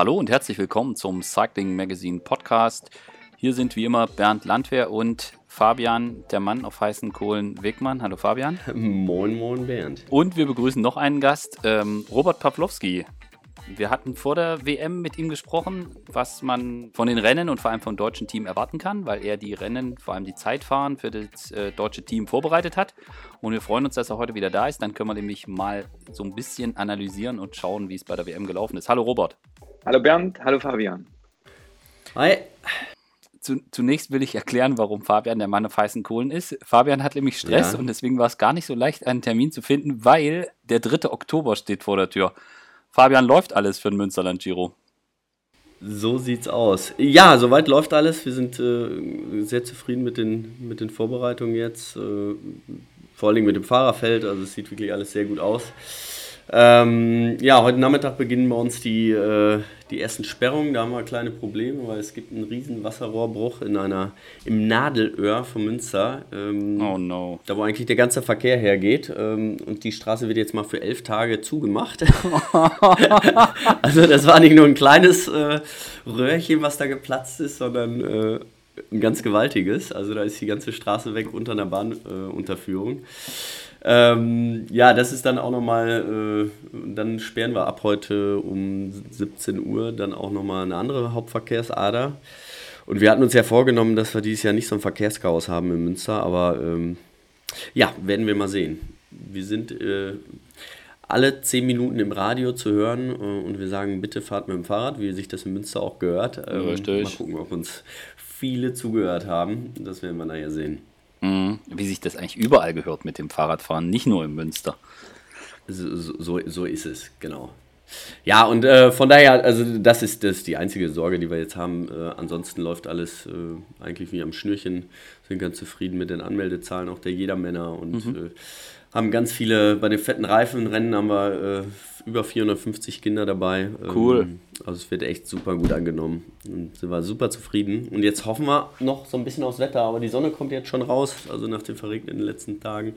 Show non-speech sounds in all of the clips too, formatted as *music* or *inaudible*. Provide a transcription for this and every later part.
Hallo und herzlich willkommen zum Cycling Magazine Podcast. Hier sind wie immer Bernd Landwehr und Fabian, der Mann auf heißen Kohlen, Wegmann. Hallo Fabian. Moin, moin Bernd. Und wir begrüßen noch einen Gast, ähm, Robert Pawlowski. Wir hatten vor der WM mit ihm gesprochen, was man von den Rennen und vor allem vom deutschen Team erwarten kann, weil er die Rennen, vor allem die Zeitfahren für das äh, deutsche Team vorbereitet hat. Und wir freuen uns, dass er heute wieder da ist. Dann können wir nämlich mal so ein bisschen analysieren und schauen, wie es bei der WM gelaufen ist. Hallo Robert. Hallo Bernd, hallo Fabian. Hi. Zunächst will ich erklären, warum Fabian der Mann auf heißen Kohlen ist. Fabian hat nämlich Stress ja. und deswegen war es gar nicht so leicht, einen Termin zu finden, weil der 3. Oktober steht vor der Tür. Fabian, läuft alles für den Münsterland Giro? So sieht's aus. Ja, soweit läuft alles. Wir sind äh, sehr zufrieden mit den, mit den Vorbereitungen jetzt. Äh, vor allem mit dem Fahrerfeld. Also es sieht wirklich alles sehr gut aus. Ähm, ja, heute Nachmittag beginnen bei uns die, äh, die ersten Sperrungen. Da haben wir kleine Probleme, weil es gibt einen riesen Wasserrohrbruch in einer, im Nadelöhr von Münster. Ähm, oh no. Da wo eigentlich der ganze Verkehr hergeht. Ähm, und die Straße wird jetzt mal für elf Tage zugemacht. *laughs* also das war nicht nur ein kleines äh, Röhrchen, was da geplatzt ist, sondern äh, ein ganz gewaltiges. Also da ist die ganze Straße weg unter einer Bahnunterführung. Äh, ähm, ja, das ist dann auch nochmal, äh, dann sperren wir ab heute um 17 Uhr dann auch nochmal eine andere Hauptverkehrsader. Und wir hatten uns ja vorgenommen, dass wir dieses Jahr nicht so ein Verkehrschaos haben in Münster, aber ähm, ja, werden wir mal sehen. Wir sind äh, alle 10 Minuten im Radio zu hören äh, und wir sagen, bitte fahrt mit dem Fahrrad, wie sich das in Münster auch gehört. Ähm, Richtig. Mal gucken, ob uns viele zugehört haben. Das werden wir nachher sehen. Mhm. Wie sich das eigentlich überall gehört mit dem Fahrradfahren, nicht nur in Münster. So, so, so ist es, genau. Ja, und äh, von daher, also das ist das die einzige Sorge, die wir jetzt haben. Äh, ansonsten läuft alles äh, eigentlich wie am Schnürchen. Sind ganz zufrieden mit den Anmeldezahlen auch der Jedermänner und mhm. Äh, haben ganz viele, bei den fetten Reifenrennen haben wir äh, über 450 Kinder dabei. Cool. Ähm, also es wird echt super gut angenommen und sind wir super zufrieden. Und jetzt hoffen wir noch so ein bisschen aufs Wetter, aber die Sonne kommt jetzt schon raus. Also nach den verregneten letzten Tagen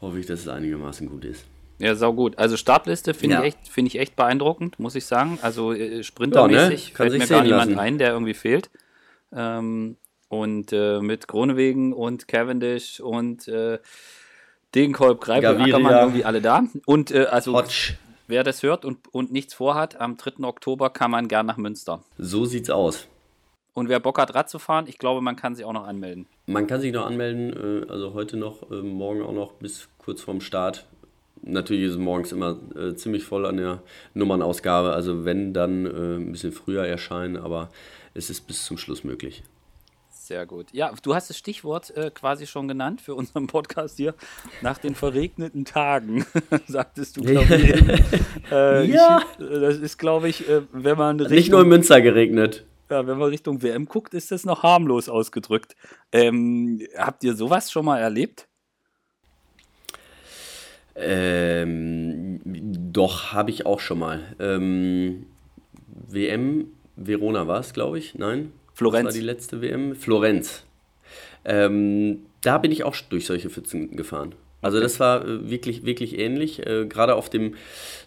hoffe ich, dass es einigermaßen gut ist. Ja, sau gut. Also Startliste finde ja. ich, echt, find ich echt beeindruckend, muss ich sagen. Also äh, sprintermäßig ja, ne? fällt mir gar niemand lassen. ein, der irgendwie fehlt. Ähm, und äh, mit Kronewegen und Cavendish und äh, Degenkolb, Greifel, Ackermann irgendwie alle da. Und äh, also Hotch. wer das hört und, und nichts vorhat, am 3. Oktober kann man gern nach Münster. So sieht's aus. Und wer Bock hat, Rad zu fahren, ich glaube, man kann sich auch noch anmelden. Man kann sich noch anmelden, äh, also heute noch, äh, morgen auch noch bis kurz vorm Start. Natürlich ist es morgens immer äh, ziemlich voll an der Nummernausgabe, also wenn, dann äh, ein bisschen früher erscheinen, aber es ist bis zum Schluss möglich. Sehr gut. Ja, du hast das Stichwort äh, quasi schon genannt für unseren Podcast hier. Nach den verregneten Tagen, *laughs* sagtest du, glaube ich. *laughs* Äh, ja. Ich, äh, das ist, glaube ich, äh, wenn man. Richtung, Nicht nur in Münster geregnet. Ja, wenn man Richtung WM guckt, ist das noch harmlos ausgedrückt. Ähm, habt ihr sowas schon mal erlebt? Ähm, doch, habe ich auch schon mal. Ähm, WM, Verona war es, glaube ich. Nein? Florenz. Das war die letzte WM. Florenz. Ähm, da bin ich auch durch solche Pfützen gefahren. Also das war äh, wirklich, wirklich ähnlich. Äh, Gerade auf dem,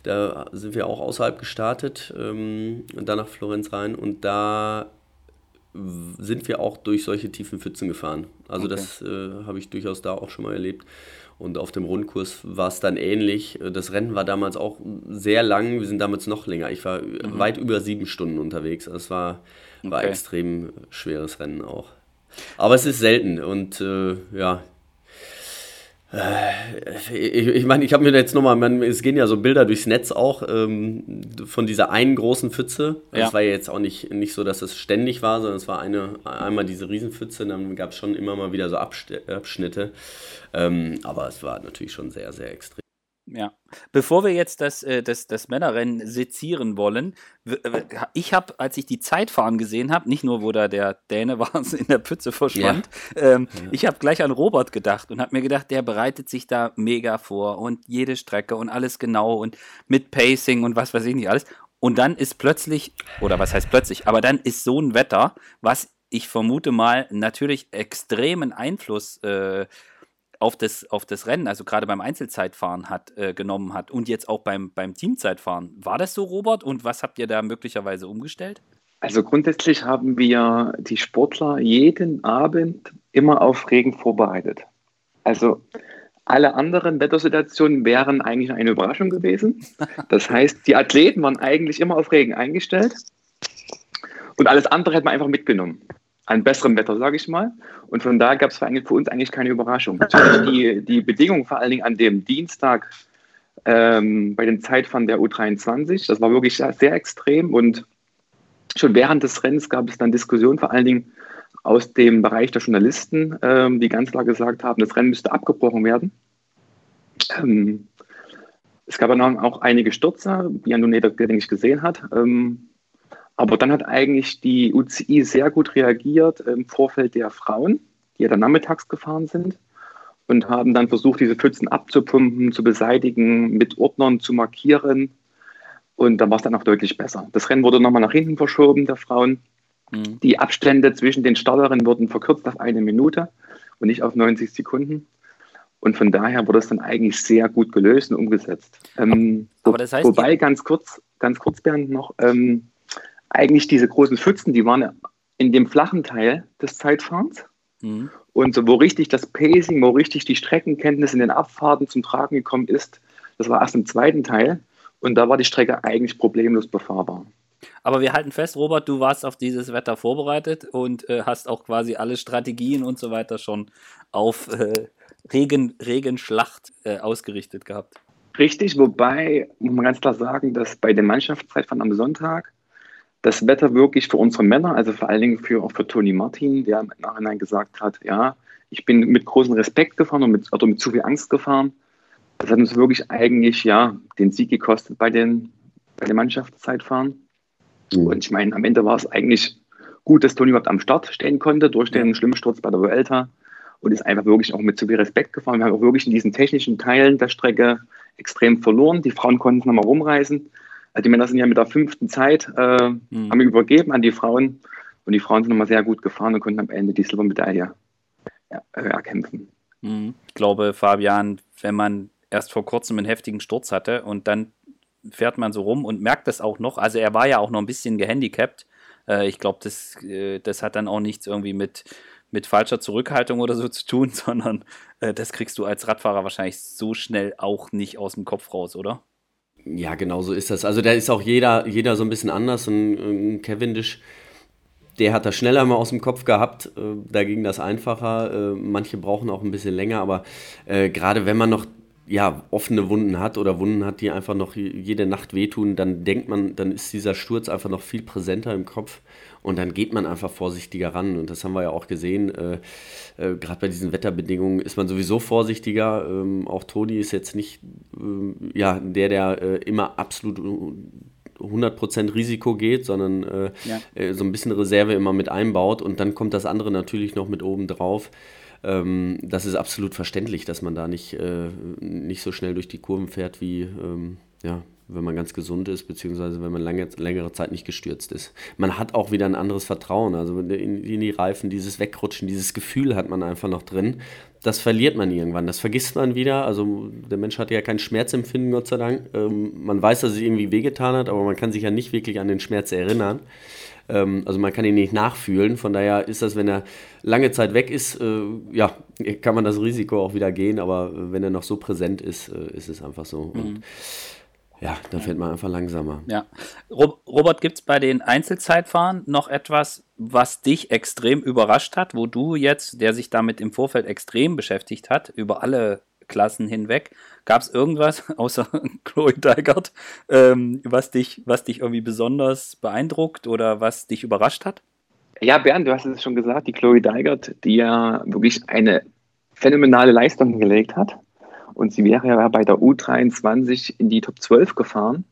da sind wir auch außerhalb gestartet, ähm, dann nach Florenz rein und da sind wir auch durch solche tiefen Pfützen gefahren. Also okay. das äh, habe ich durchaus da auch schon mal erlebt. Und auf dem Rundkurs war es dann ähnlich. Das Rennen war damals auch sehr lang. Wir sind damals noch länger. Ich war mhm. weit über sieben Stunden unterwegs. Also war war okay. extrem schweres Rennen auch. Aber es ist selten und äh, ja. Äh, ich, ich meine, ich habe mir jetzt nochmal, es gehen ja so Bilder durchs Netz auch ähm, von dieser einen großen Pfütze. Ja. Es war ja jetzt auch nicht, nicht so, dass es ständig war, sondern es war eine, einmal diese Riesenpfütze, dann gab es schon immer mal wieder so Abschnitte. Ähm, aber es war natürlich schon sehr, sehr extrem. Ja. Bevor wir jetzt das, äh, das, das Männerrennen sezieren wollen, ich habe, als ich die Zeitfahren gesehen habe, nicht nur, wo da der Däne *laughs* war, in der Pütze verschwand, ja. Ähm, ja. ich habe gleich an Robert gedacht und habe mir gedacht, der bereitet sich da mega vor und jede Strecke und alles genau und mit Pacing und was weiß ich nicht alles. Und dann ist plötzlich, oder was heißt plötzlich, aber dann ist so ein Wetter, was ich vermute mal natürlich extremen Einfluss äh, auf das, auf das Rennen, also gerade beim Einzelzeitfahren hat, äh, genommen hat und jetzt auch beim, beim Teamzeitfahren. War das so, Robert? Und was habt ihr da möglicherweise umgestellt? Also grundsätzlich haben wir die Sportler jeden Abend immer auf Regen vorbereitet. Also alle anderen Wettersituationen wären eigentlich eine Überraschung gewesen. Das heißt, die Athleten waren eigentlich immer auf Regen eingestellt und alles andere hätte man einfach mitgenommen. An besserem Wetter, sage ich mal. Und von daher gab es für, für, uns eigentlich keine Überraschung. Die, die Bedingungen vor allen Dingen an dem Dienstag ähm, bei den Zeitfahren der U23, das war wirklich sehr extrem und schon während des Rennens gab es dann Diskussionen, vor allen Dingen aus dem Bereich der Journalisten, ähm, die ganz klar gesagt haben, das Rennen müsste abgebrochen werden. Ähm, es gab dann auch einige Stürze, die Antoneta, denke ich, gesehen hat. Ähm, aber dann hat eigentlich die UCI sehr gut reagiert im Vorfeld der Frauen, die ja dann nachmittags gefahren sind und haben dann versucht, diese Pfützen abzupumpen, zu beseitigen, mit Ordnern zu markieren. Und dann war es dann auch deutlich besser. Das Rennen wurde nochmal nach hinten verschoben, der Frauen. Mhm. Die Abstände zwischen den Starterinnen wurden verkürzt auf eine Minute und nicht auf 90 Sekunden. Und von daher wurde es dann eigentlich sehr gut gelöst und umgesetzt. Ähm, Aber das heißt, wobei, ganz kurz, ganz kurz, Bernd, noch, ähm, eigentlich diese großen Pfützen, die waren in dem flachen Teil des Zeitfahrens. Mhm. Und so, wo richtig das Pacing, wo richtig die Streckenkenntnis in den Abfahrten zum Tragen gekommen ist, das war erst im zweiten Teil. Und da war die Strecke eigentlich problemlos befahrbar. Aber wir halten fest, Robert, du warst auf dieses Wetter vorbereitet und äh, hast auch quasi alle Strategien und so weiter schon auf äh, Regen, Regenschlacht äh, ausgerichtet gehabt. Richtig, wobei muss man ganz klar sagen, dass bei den Mannschaftszeitfahren am Sonntag das Wetter wirklich für unsere Männer, also vor allen Dingen für, auch für Toni Martin, der im Nachhinein gesagt hat, ja, ich bin mit großem Respekt gefahren und mit, oder mit zu viel Angst gefahren. Das hat uns wirklich eigentlich ja den Sieg gekostet bei den, bei den Mannschaftszeitfahren. Mhm. Und ich meine, am Ende war es eigentlich gut, dass Toni überhaupt am Start stehen konnte durch den schlimmen Sturz bei der Vuelta und ist einfach wirklich auch mit zu viel Respekt gefahren. Wir haben auch wirklich in diesen technischen Teilen der Strecke extrem verloren. Die Frauen konnten es nochmal rumreißen. Also die Männer sind ja mit der fünften Zeit, äh, mhm. haben übergeben an die Frauen und die Frauen sind nochmal sehr gut gefahren und konnten am Ende die Silbermedaille erkämpfen. Mhm. Ich glaube, Fabian, wenn man erst vor kurzem einen heftigen Sturz hatte und dann fährt man so rum und merkt das auch noch. Also er war ja auch noch ein bisschen gehandicapt. Äh, ich glaube, das, äh, das hat dann auch nichts irgendwie mit, mit falscher Zurückhaltung oder so zu tun, *laughs* sondern äh, das kriegst du als Radfahrer wahrscheinlich so schnell auch nicht aus dem Kopf raus, oder? Ja, genau so ist das. Also da ist auch jeder, jeder so ein bisschen anders. Ein, ein Cavendish, der hat das schneller mal aus dem Kopf gehabt. Äh, da ging das einfacher. Äh, manche brauchen auch ein bisschen länger, aber äh, gerade wenn man noch ja, offene Wunden hat oder Wunden hat, die einfach noch jede Nacht wehtun, dann denkt man, dann ist dieser Sturz einfach noch viel präsenter im Kopf und dann geht man einfach vorsichtiger ran. Und das haben wir ja auch gesehen. Äh, äh, Gerade bei diesen Wetterbedingungen ist man sowieso vorsichtiger. Ähm, auch Toni ist jetzt nicht äh, ja, der, der äh, immer absolut 100% Risiko geht, sondern äh, ja. Äh, so ein bisschen Reserve immer mit einbaut und dann kommt das andere natürlich noch mit oben drauf. Ähm, das ist absolut verständlich, dass man da nicht, äh, nicht so schnell durch die Kurven fährt, wie ähm, ja, wenn man ganz gesund ist, beziehungsweise wenn man lange, längere Zeit nicht gestürzt ist. Man hat auch wieder ein anderes Vertrauen. Also in, in die Reifen, dieses Wegrutschen, dieses Gefühl hat man einfach noch drin. Das verliert man irgendwann, das vergisst man wieder. Also der Mensch hat ja kein Schmerzempfinden, Gott sei Dank. Ähm, man weiß, dass es irgendwie wehgetan hat, aber man kann sich ja nicht wirklich an den Schmerz erinnern. Ähm, also man kann ihn nicht nachfühlen. Von daher ist das, wenn er lange Zeit weg ist, äh, ja, kann man das Risiko auch wieder gehen. Aber wenn er noch so präsent ist, äh, ist es einfach so. Mhm. Und ja, dann fährt man einfach langsamer. Ja. Robert, gibt es bei den Einzelzeitfahren noch etwas, was dich extrem überrascht hat, wo du jetzt, der sich damit im Vorfeld extrem beschäftigt hat, über alle Klassen hinweg. Gab es irgendwas *laughs* außer *laughs* Chloe Dygert, ähm, was, dich, was dich irgendwie besonders beeindruckt oder was dich überrascht hat? Ja, Bernd, du hast es schon gesagt, die Chloe Dygert, die ja wirklich eine phänomenale Leistung gelegt hat. Und sie wäre ja bei der U23 in die Top 12 gefahren.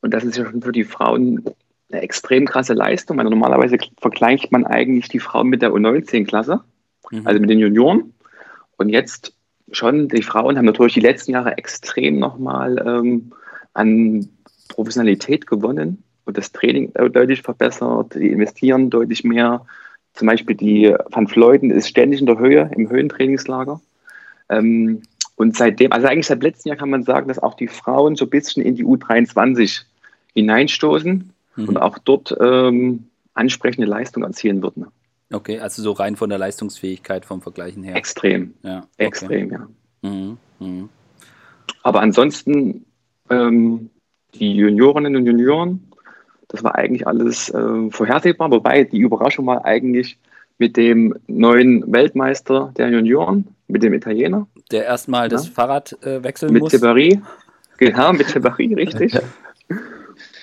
Und das ist ja schon für die Frauen eine extrem krasse Leistung. Also normalerweise vergleicht man eigentlich die Frauen mit der U19-Klasse, mhm. also mit den Junioren. Und jetzt schon, die Frauen haben natürlich die letzten Jahre extrem nochmal ähm, an Professionalität gewonnen und das Training deutlich verbessert. Die investieren deutlich mehr. Zum Beispiel die Van Fleuten ist ständig in der Höhe im Höhentrainingslager. Ähm, und seitdem, also eigentlich seit letztem Jahr kann man sagen, dass auch die Frauen so ein bisschen in die U23 hineinstoßen mhm. und auch dort ähm, ansprechende Leistung erzielen würden. Okay, also so rein von der Leistungsfähigkeit vom Vergleichen her. Extrem. Ja, okay. Extrem, ja. Mhm. Mhm. Aber ansonsten ähm, die Juniorinnen und Junioren, das war eigentlich alles äh, vorhersehbar, wobei die Überraschung war eigentlich mit dem neuen Weltmeister der Junioren, mit dem Italiener. Der erstmal ja. das Fahrrad äh, wechseln mit muss. Mit Tiberi, genau, mit Tiberi, richtig.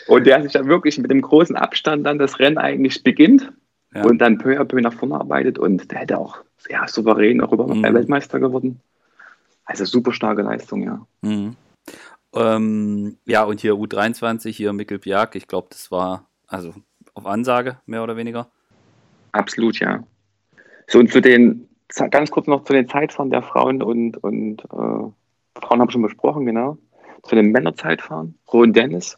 Und der sich dann wirklich mit dem großen Abstand dann das Rennen eigentlich beginnt ja. und dann peu à peu nach vorne arbeitet und der hätte auch sehr souverän auch über mhm. Weltmeister geworden. Also super starke Leistung, ja. Mhm. Ähm, ja, und hier U23, hier Mikkel Björk, ich glaube, das war also auf Ansage, mehr oder weniger. Absolut, ja. So, und zu den, ganz kurz noch zu den Zeitfahren der Frauen und, und äh, Frauen haben schon besprochen, genau. Zu den Männerzeitfahren. Rowan Dennis,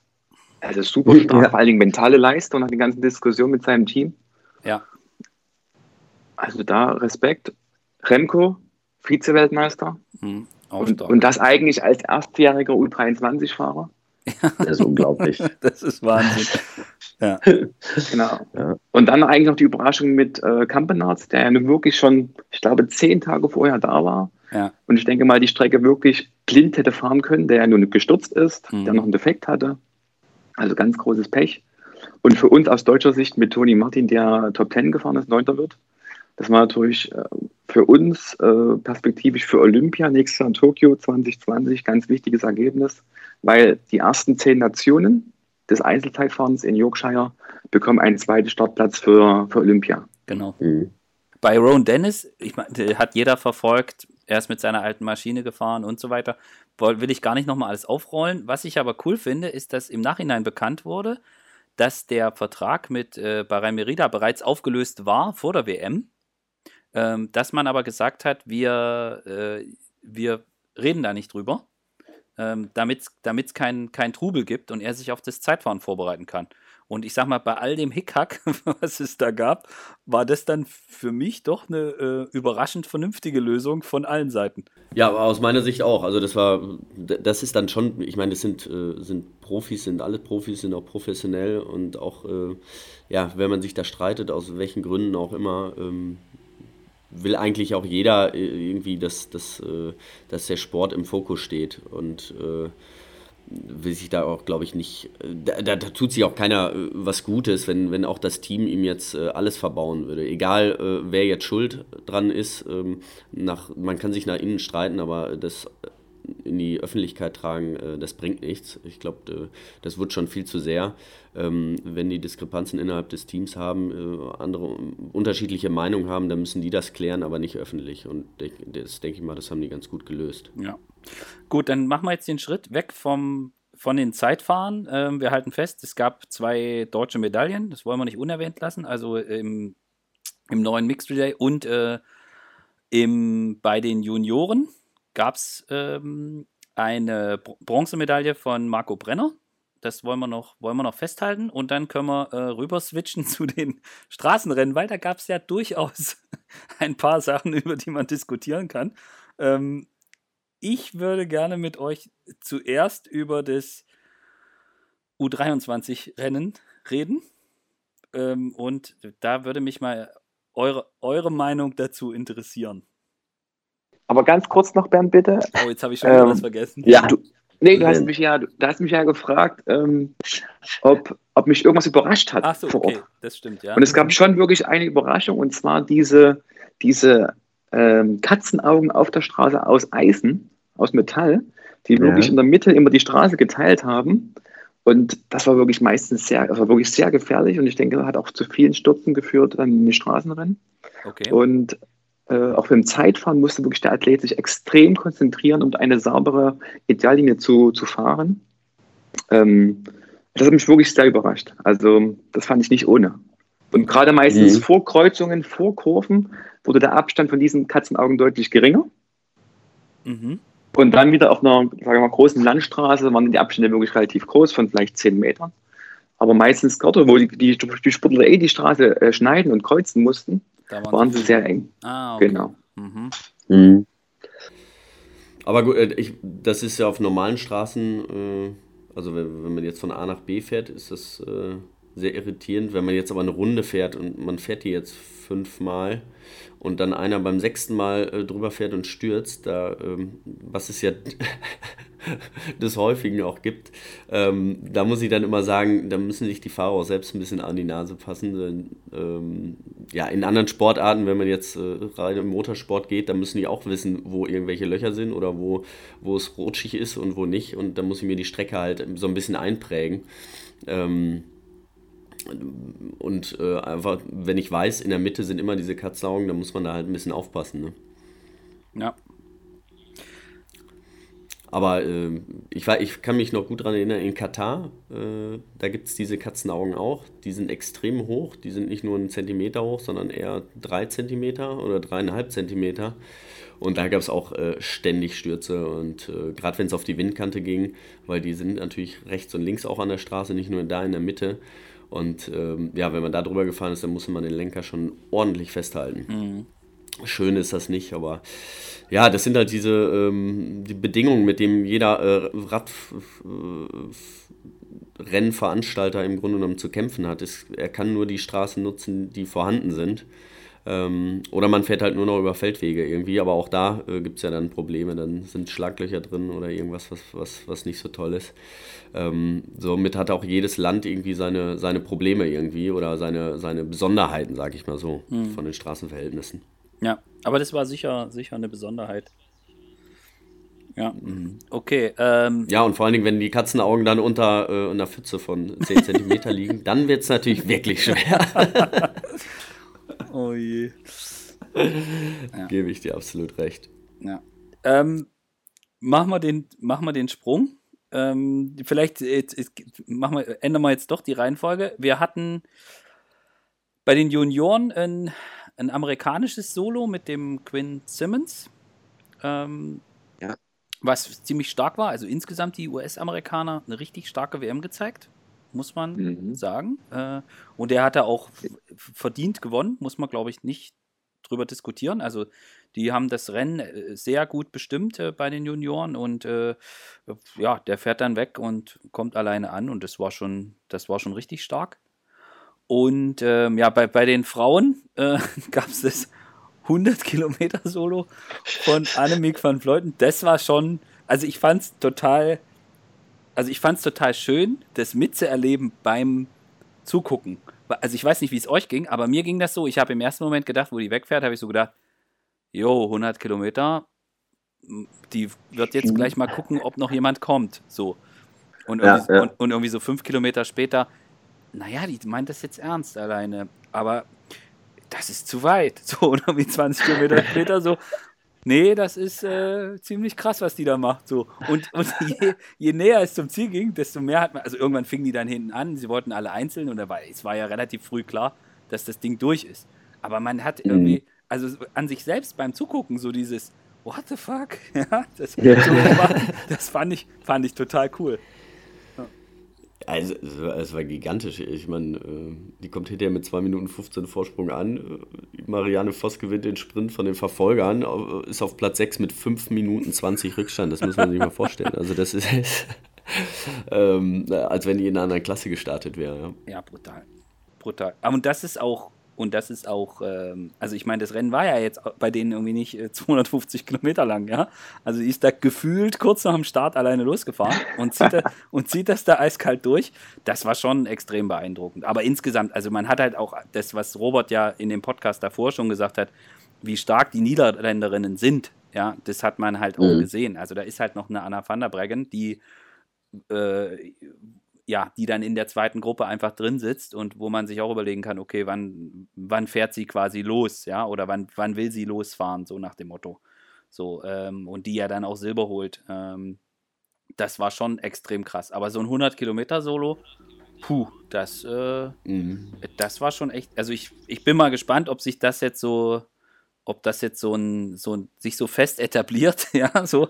also super stark, ja. vor allen Dingen mentale Leistung nach der ganzen Diskussion mit seinem Team. Ja. Also da Respekt. Remco, Vize-Weltmeister. Mhm, und, und, das eigentlich als erstjähriger U23-Fahrer. *laughs* Das ist unglaublich. das ist Wahnsinn. Ja. *laughs* Genau. Ja. Und dann eigentlich noch die Überraschung mit äh, Campenarz, der ja nun wirklich schon, ich glaube, zehn Tage vorher da war. Ja. Und ich denke mal, die Strecke wirklich blind hätte fahren können, der ja nun gestürzt ist, mhm. der noch einen Defekt hatte. Also ganz großes Pech. Und für uns aus deutscher Sicht mit Toni Martin, der Top Ten gefahren ist, Neunter wird, das war natürlich äh, für uns äh, perspektivisch für Olympia nächstes Jahr in Tokio 2020 ganz wichtiges Ergebnis, weil die ersten zehn Nationen des Einzelzeitfahrens in Yorkshire bekommen einen zweiten Startplatz für, für Olympia. Genau. Mhm. Bei Rowan Dennis, ich meine, hat jeder verfolgt, er ist mit seiner alten Maschine gefahren und so weiter. Will ich gar nicht nochmal alles aufrollen. Was ich aber cool finde, ist, dass im Nachhinein bekannt wurde, dass der Vertrag mit äh, Bahrain Merida bereits aufgelöst war vor der WM ähm, dass man aber gesagt hat, wir, äh, wir reden da nicht drüber, ähm, damit es keinen kein Trubel gibt und er sich auf das Zeitfahren vorbereiten kann. Und ich sag mal, bei all dem Hickhack, *laughs* was es da gab, war das dann für mich doch eine äh, überraschend vernünftige Lösung von allen Seiten. Ja, aber aus meiner Sicht auch. Also das war, das ist dann schon, ich meine, das sind, äh, sind Profis, sind alle Profis, sind auch professionell und auch, äh, ja, wenn man sich da streitet, aus welchen Gründen auch immer, ähm, will eigentlich auch jeder äh, irgendwie, dass, dass, äh, dass der Sport im Fokus steht und äh, will sich da auch, glaube ich, nicht, da, da, tut sich auch keiner was Gutes, wenn, wenn auch das Team ihm jetzt alles verbauen würde. Egal, wer jetzt schuld dran ist, ähm, nach, man kann sich nach innen streiten, aber das in die Öffentlichkeit tragen, äh, das bringt nichts. Ich glaube, äh, das wird schon viel zu sehr. Ähm, wenn die Diskrepanzen innerhalb des Teams haben, äh, andere unterschiedliche Meinungen haben, dann müssen die das klären, aber nicht öffentlich. Und das denke ich mal, das haben die ganz gut gelöst. Ja. Gut, dann machen wir jetzt den Schritt weg vom, von den Zeitfahren. Ähm, wir halten fest, es gab zwei deutsche Medaillen, das wollen wir nicht unerwähnt lassen. Also im, im neuen Mixed Relay und äh, im, bei den Junioren gab es ähm, eine Bronzemedaille von Marco Brenner. Das wollen wir noch, wollen wir noch festhalten. Und dann können wir äh, rüber switchen *laughs* zu den Straßenrennen, weil da gab es ja durchaus *laughs* ein paar Sachen, über die man diskutieren kann. Ähm, ich würde gerne mit euch zuerst über das U23-Rennen reden. Ähm, und da würde mich mal eure, eure Meinung dazu interessieren. Aber ganz kurz noch, Bernd, bitte. Oh, jetzt habe ich schon ähm, was vergessen. Ja, du, nee, du hast mich ja, du, hast mich ja gefragt, ähm, ob, ob mich irgendwas überrascht hat Ach so, vor okay. Das stimmt, ja. Und es gab schon wirklich eine Überraschung, und zwar diese, diese ähm, Katzenaugen auf der Straße aus Eisen, aus Metall, die ja. wirklich in der Mitte immer die Straße geteilt haben. Und das war wirklich meistens sehr, also wirklich sehr gefährlich und ich denke, hat auch zu vielen Stürzen geführt in den Straßenrennen. Okay. Und äh, auch beim Zeitfahren musste wirklich der Athlet sich extrem konzentrieren, um eine saubere Ideallinie zu, zu fahren. Ähm, das hat mich wirklich sehr überrascht. Also das fand ich nicht ohne. Und gerade meistens mhm. vor Kreuzungen, vor Kurven wurde der Abstand von diesen Katzenaugen deutlich geringer. Mhm. Und dann wieder auf einer sagen wir mal, großen Landstraße waren die Abstände wirklich relativ groß, von vielleicht 10 Metern. Aber meistens gerade, wo die, die, die Sportler eh die Straße äh, schneiden und kreuzen mussten, da waren, waren sie sehr eng. Ah, okay. Genau. Mhm. Mhm. Aber gut, äh, ich, das ist ja auf normalen Straßen, äh, also wenn, wenn, man jetzt von A nach B fährt, ist das äh, sehr irritierend. Wenn man jetzt aber eine Runde fährt und man fährt die jetzt fünfmal und dann einer beim sechsten Mal äh, drüber fährt und stürzt, da, ähm, was es ja *laughs* des Häufigen auch gibt, ähm, da muss ich dann immer sagen, da müssen sich die Fahrer auch selbst ein bisschen an die Nase passen. Ähm, ja, in anderen Sportarten, wenn man jetzt äh, rein im Motorsport geht, dann müssen die auch wissen, wo irgendwelche Löcher sind oder wo, wo es rutschig ist und wo nicht. Und da muss ich mir die Strecke halt so ein bisschen einprägen. Ähm, und äh, einfach, wenn ich weiß, in der Mitte sind immer diese Katzaugen, dann muss man da halt ein bisschen aufpassen. Ne? Ja. Aber äh, ich, war, ich kann mich noch gut daran erinnern, in Katar, äh, da gibt es diese Katzenaugen auch. Die sind extrem hoch. Die sind nicht nur einen Zentimeter hoch, sondern eher drei Zentimeter oder dreieinhalb Zentimeter. Und da gab es auch äh, ständig Stürze und äh, gerade wenn es auf die Windkante ging, weil die sind natürlich rechts und links auch an der Straße, nicht nur da in der Mitte. Und ähm, ja, wenn man da drüber gefahren ist, dann musste man den Lenker schon ordentlich festhalten. Mhm. Schön ist das nicht, aber ja, das sind halt diese ähm, die Bedingungen, mit denen jeder äh, Radrennveranstalter im Grunde genommen zu kämpfen hat. Es, er kann nur die Straßen nutzen, die vorhanden sind. Ähm, oder man fährt halt nur noch über Feldwege irgendwie, aber auch da äh, gibt es ja dann Probleme, dann sind Schlaglöcher drin oder irgendwas, was, was, was nicht so toll ist. Ähm, somit hat auch jedes Land irgendwie seine, seine Probleme irgendwie oder seine, seine Besonderheiten, sage ich mal so, mhm. von den Straßenverhältnissen. Ja, aber das war sicher, sicher eine Besonderheit. Ja, mhm. okay. Ähm, ja, und vor allen Dingen, wenn die Katzenaugen dann unter äh, einer Pfütze von 10 cm liegen, dann wird es natürlich wirklich schwer. *laughs* oh je. Ja. Gebe ich dir absolut recht. Ja. Ähm, machen, wir den, machen wir den Sprung. Ähm, vielleicht jetzt, jetzt, machen wir, ändern wir jetzt doch die Reihenfolge. Wir hatten bei den Junioren ein ein amerikanisches Solo mit dem Quinn Simmons. Ähm, ja. Was ziemlich stark war. Also insgesamt die US-Amerikaner eine richtig starke WM gezeigt, muss man mhm. sagen. Äh, und er hatte auch verdient gewonnen, muss man glaube ich nicht drüber diskutieren. Also die haben das Rennen äh, sehr gut bestimmt äh, bei den Junioren und äh, ja, der fährt dann weg und kommt alleine an und das war schon, das war schon richtig stark. Und ähm, ja, bei, bei den Frauen äh, *laughs* gab es das 100 Kilometer Solo von Annemiek van Vleuten. Das war schon, also ich fand es total, also ich fand es total schön, das mitzuerleben beim Zugucken. Also ich weiß nicht, wie es euch ging, aber mir ging das so. Ich habe im ersten Moment gedacht, wo die wegfährt, habe ich so gedacht, jo, 100 Kilometer, die wird jetzt gleich mal gucken, ob noch jemand kommt. So. Und irgendwie, ja, ja. Und, und irgendwie so fünf Kilometer später, naja, die meint das jetzt ernst alleine, aber das ist zu weit. *laughs* So, oder wie 20 Kilometer später so, nee, das ist äh, ziemlich krass, was die da macht. So. Und, und *laughs* je, je, näher es zum Ziel ging, desto mehr hat man, also irgendwann fingen die dann hinten an, sie wollten alle einzeln und war, es war ja relativ früh klar, dass das Ding durch ist. Aber man hat mhm. irgendwie, also an sich selbst beim Zugucken, so dieses, what the fuck? *laughs* Ja, das, ja. So das fand, ich, fand ich total cool. Also, es war, es war gigantisch. Ich meine, äh, die kommt hinterher mit 2 Minuten 15 Vorsprung an. Äh, Marianne Voss gewinnt den Sprint von den Verfolgern, ist auf Platz 6 mit 5 Minuten 20 Rückstand. Das muss man sich mal vorstellen. Also, das ist *laughs* ähm, als wenn die in einer anderen Klasse gestartet wäre. Ja, ja brutal. Brutal. Und das ist auch und das ist auch, ähm, also ich meine, das Rennen war ja jetzt bei denen irgendwie nicht äh, 250 Kilometer lang, ja. Also die ist da gefühlt kurz nach dem Start alleine losgefahren und zieht, da, *laughs* und zieht das da eiskalt durch. Das war schon extrem beeindruckend. Aber insgesamt, also man hat halt auch das, was Robert ja in dem Podcast davor schon gesagt hat, wie stark die Niederländerinnen sind, ja, das hat man halt auch mhm. gesehen. Also da ist halt noch eine Anna van der Breggen, die äh, ja, die dann in der zweiten Gruppe einfach drin sitzt und wo man sich auch überlegen kann, okay, wann, wann fährt sie quasi los, ja, oder wann, wann will sie losfahren, so nach dem Motto. So, ähm, und die ja dann auch Silber holt. Ähm, das war schon extrem krass. Aber so ein 100 Kilometer Solo, puh, das, äh, mhm. das war schon echt. Also ich, ich bin mal gespannt, ob sich das jetzt so ob das jetzt so ein, so ein, sich so fest etabliert, *laughs* ja, so,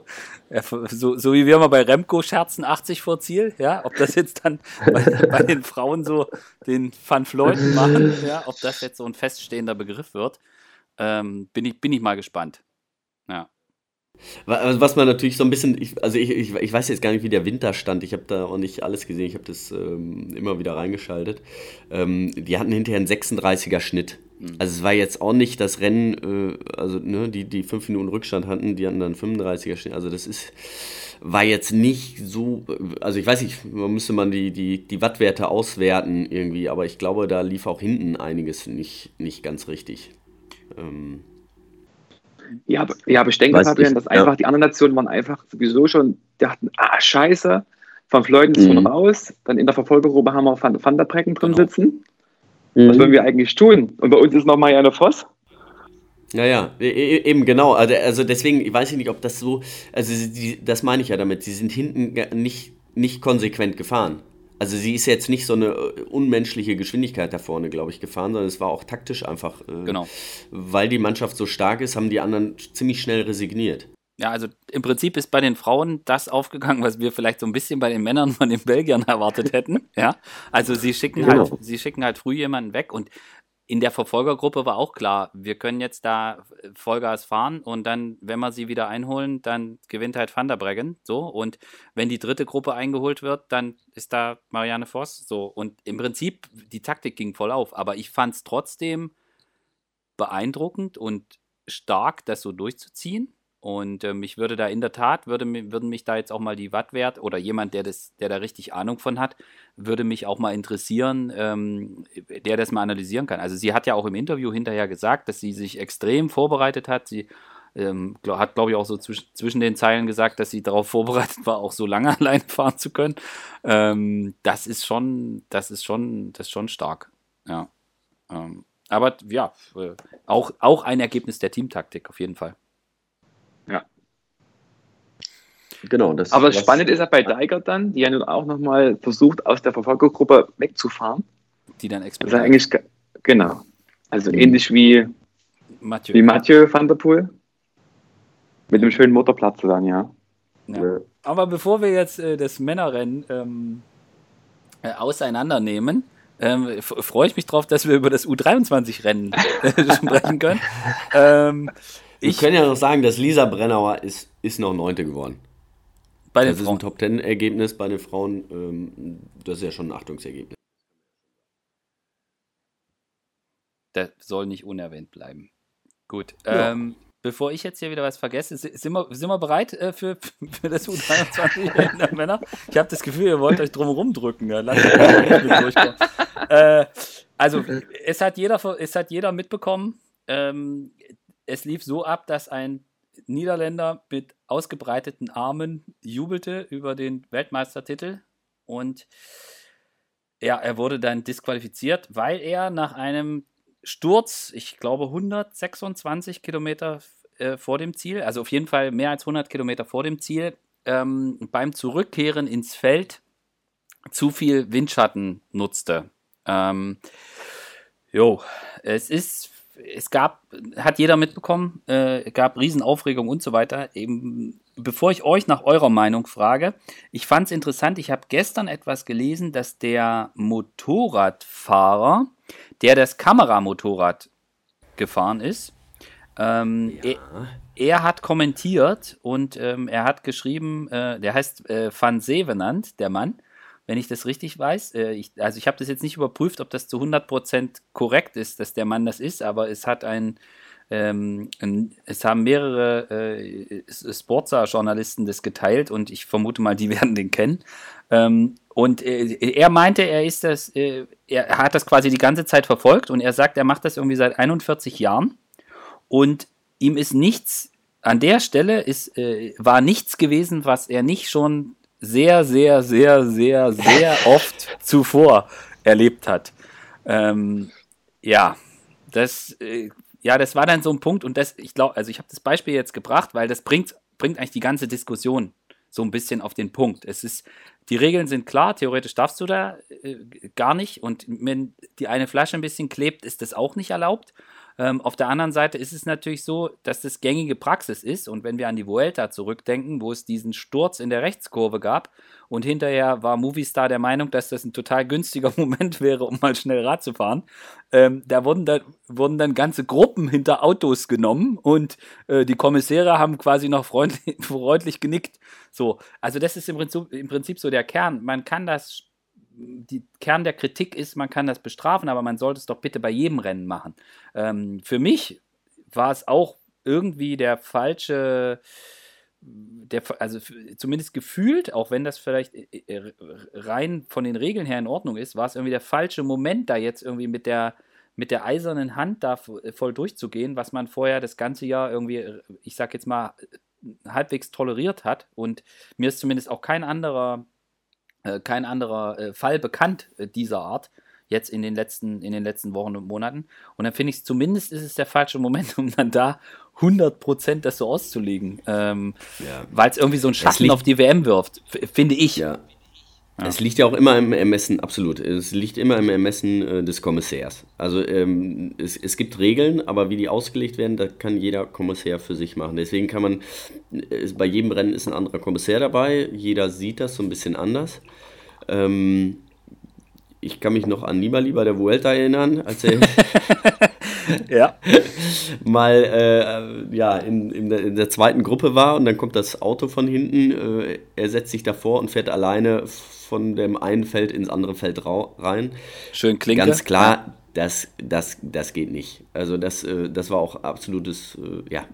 so, so wie wir mal bei Remco scherzen, 80 vor Ziel, ja, ob das jetzt dann bei, bei den Frauen so den Van Fleuten machen, ja, ob das jetzt so ein feststehender Begriff wird, ähm, bin, ich, bin ich mal gespannt. Ja. Was man natürlich so ein bisschen, ich, also ich, ich, ich, weiß jetzt gar nicht, wie der Winter stand. Ich habe da auch nicht alles gesehen. Ich habe das ähm, immer wieder reingeschaltet. Ähm, die hatten hinterher einen 36er Schnitt. Mhm. Also es war jetzt auch nicht das Rennen, äh, also ne, die, die fünf Minuten Rückstand hatten, die hatten dann 35er Schnitt. Also das ist, war jetzt nicht so, also ich weiß nicht, man müsste man die, die, die Wattwerte auswerten irgendwie, aber ich glaube, da lief auch hinten einiges nicht, nicht ganz richtig. Ähm, ja, aber, ja, aber ich denke, Fabian, dass einfach ja. die anderen Nationen waren einfach sowieso schon, dachten, ah, scheiße, von Leuten ist mhm. raus, dann in der Verfolgergruppe haben wir Van, Van der Brecken drin genau. sitzen. Mhm. Was wollen wir eigentlich tun? Und bei uns ist noch Marianne Voss. Ja, ja, e, e, eben genau. Also, also deswegen, ich weiß nicht, ob das so, also die, das meine ich ja damit, sie sind hinten nicht, nicht konsequent gefahren. Also sie ist jetzt nicht so eine äh, unmenschliche Geschwindigkeit da vorne, glaube ich, gefahren, sondern es war auch taktisch einfach. Äh, genau. Weil die Mannschaft so stark ist, haben die anderen ziemlich schnell resigniert. Ja, also im Prinzip ist bei den Frauen das aufgegangen, was wir vielleicht so ein bisschen bei den Männern von den Belgiern *laughs* erwartet hätten. Ja, also sie schicken genau. halt, sie schicken halt früh jemanden weg und in der Verfolgergruppe war auch klar, wir können jetzt da Vollgas fahren und dann, wenn wir sie wieder einholen, dann gewinnt halt Van der Breggen. So. Und wenn die dritte Gruppe eingeholt wird, dann ist da Marianne Voss. So. Und im Prinzip, die Taktik ging voll auf. Aber ich fand es trotzdem beeindruckend und stark, das so durchzuziehen. Und ähm, ich würde da in der Tat, würde, würden mich da jetzt auch mal die Wattwert oder jemand, der, das, der da richtig Ahnung von hat, würde mich auch mal interessieren, ähm, der das mal analysieren kann. Also sie hat ja auch im Interview hinterher gesagt, dass sie sich extrem vorbereitet hat. Sie ähm, hat, glaube ich, auch so zwisch zwischen den Zeilen gesagt, dass sie darauf *laughs* vorbereitet war, auch so lange *laughs* alleine fahren zu können. Ähm, das ist schon, das ist schon, das ist schon stark. Ja. Ähm, aber ja, äh, auch, auch ein Ergebnis der Teamtaktik auf jeden Fall. Ja. Genau. Das, Aber das spannend ist ja bei Deiger dann, die ja nun auch nochmal versucht, aus der Verfolgergruppe wegzufahren. Die dann explodiert. Also eigentlich, genau. Also mhm. ähnlich wie Mathieu. wie Mathieu van der Poel. Mit einem schönen Motorplatz dann, ja. ja. Aber bevor wir jetzt äh, das Männerrennen ähm, äh, auseinandernehmen, ähm, freue ich mich drauf, dass wir über das U23-Rennen äh, *laughs* sprechen können. Ähm, ich kann ja noch sagen, dass Lisa Brennauer ist, ist noch Neunte geworden. Bei den das Frauen. ist ein Top-Ten-Ergebnis bei den Frauen. Ähm, das ist ja schon ein Achtungsergebnis. Das soll nicht unerwähnt bleiben. Gut. Ja. Ähm, bevor ich jetzt hier wieder was vergesse, sind wir, sind wir bereit äh, für, für das U23 *laughs* der Männer? Ich habe das Gefühl, ihr wollt euch drum rumdrücken. Ja. Lasst *laughs* äh, also, es hat, jeder, es hat jeder mitbekommen. Ähm, es lief so ab, dass ein Niederländer mit ausgebreiteten Armen jubelte über den Weltmeistertitel und ja, er wurde dann disqualifiziert, weil er nach einem Sturz, ich glaube 126 Kilometer äh, vor dem Ziel, also auf jeden Fall mehr als 100 Kilometer vor dem Ziel, ähm, beim Zurückkehren ins Feld zu viel Windschatten nutzte. Ähm, jo, es ist es gab, hat jeder mitbekommen, äh, gab Riesenaufregung und so weiter. Eben, bevor ich euch nach eurer Meinung frage, ich fand es interessant, ich habe gestern etwas gelesen, dass der Motorradfahrer, der das Kameramotorrad gefahren ist, ähm, ja. er, er, hat kommentiert und ähm, er hat geschrieben, äh, der heißt äh, Van Sevenant, der Mann, wenn ich das richtig weiß. Äh, ich, also ich habe das jetzt nicht überprüft, ob das zu 100% korrekt ist, dass der Mann das ist, aber es hat ein, ähm, es haben mehrere äh, Sportsa-Journalisten das geteilt und ich vermute mal, die *laughs* werden den kennen. Ähm, und äh, er meinte, er ist das, äh, er hat das quasi die ganze Zeit verfolgt und er sagt, er macht das irgendwie seit 41 Jahren und ihm ist nichts an der Stelle ist, äh, war nichts gewesen, was er nicht schon sehr, sehr, sehr, sehr, sehr *laughs* oft zuvor erlebt hat. Ähm, ja, das, äh, ja, das war dann so ein Punkt und das, ich glaube, also ich habe das Beispiel jetzt gebracht, weil das bringt, bringt eigentlich die ganze Diskussion so ein bisschen auf den Punkt. Es ist, die Regeln sind klar, theoretisch darfst du da äh, gar nicht und wenn die eine Flasche ein bisschen klebt, ist das auch nicht erlaubt. Ähm, auf der anderen Seite ist es natürlich so, dass das gängige Praxis ist. Und wenn wir an die Vuelta zurückdenken, wo es diesen Sturz in der Rechtskurve gab und hinterher war Movistar der Meinung, dass das ein total günstiger *laughs* Moment wäre, um mal schnell Rad zu fahren, ähm, da wurden, da wurden dann ganze Gruppen hinter Autos genommen und äh, die Kommissäre haben quasi noch freundlich, *laughs* freundlich genickt. So, also das ist im Prinzip, im Prinzip so der Kern. Man kann das die Kern der Kritik ist, man kann das bestrafen, aber man sollte es doch bitte bei jedem Rennen machen. Ähm, für mich war es auch irgendwie der falsche, der, also zumindest gefühlt, auch wenn das vielleicht äh, äh, rein von den Regeln her in Ordnung ist, war es irgendwie der falsche Moment, da jetzt irgendwie mit der, mit der eisernen Hand da voll durchzugehen, was man vorher das ganze Jahr irgendwie, ich sag jetzt mal, halbwegs toleriert hat. Und mir ist zumindest auch kein anderer äh, kein anderer äh, Fall bekannt äh, dieser Art jetzt in den letzten, in den letzten Wochen und Monaten. Und dann finde ich zumindest ist es der falsche Moment, *laughs* um dann da 100% das so auszulegen. Ähm, ja. Weil es irgendwie so einen Schatten auf die WM wirft, finde ich. Ja. Ja. Es liegt ja auch immer im Ermessen, absolut. Es liegt immer im Ermessen äh, des Kommissärs. Also ähm, es, es gibt Regeln, aber wie die ausgelegt werden, da kann jeder Kommissär für sich machen. Deswegen kann man, äh, bei jedem Rennen ist ein anderer Kommissär dabei. Jeder sieht das so ein bisschen anders. Ähm, ich kann mich noch an Nibali bei der Vuelta erinnern, als er *laughs* *laughs* *laughs* ja. *laughs* mal äh, ja, in, in der, in, der, zweiten Gruppe war und dann kommt das Auto von hinten. Äh, er setzt sich davor und fährt alleine von dem einen Feld ins andere Feld rein. Schön klingt. Ganz klar, das, das, das geht nicht. Also das, äh, das war auch absolutes, äh, ja,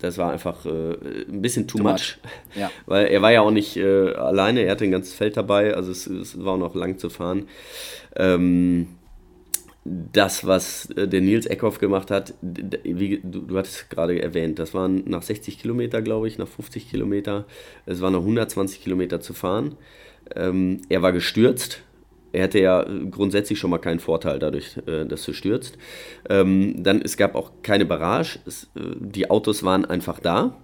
das war einfach äh, ein bisschen too, too much. much. *laughs* Ja. Weil er war ja auch nicht äh, alleine, er hatte ein ganzes Feld dabei, also es, es war auch noch lang zu fahren. Ähm, das, was äh, der Nils Eckhoff gemacht hat, wie du, du hattest gerade erwähnt, das waren nach 60 Kilometer, glaube ich, nach 50 Kilometer, es waren noch 120 Kilometer zu fahren. Ähm, er war gestürzt. Er hatte ja grundsätzlich schon mal keinen Vorteil dadurch, äh, dass du stürzt. Ähm, dann, es gab auch keine Barrage. Äh, die Autos waren einfach da.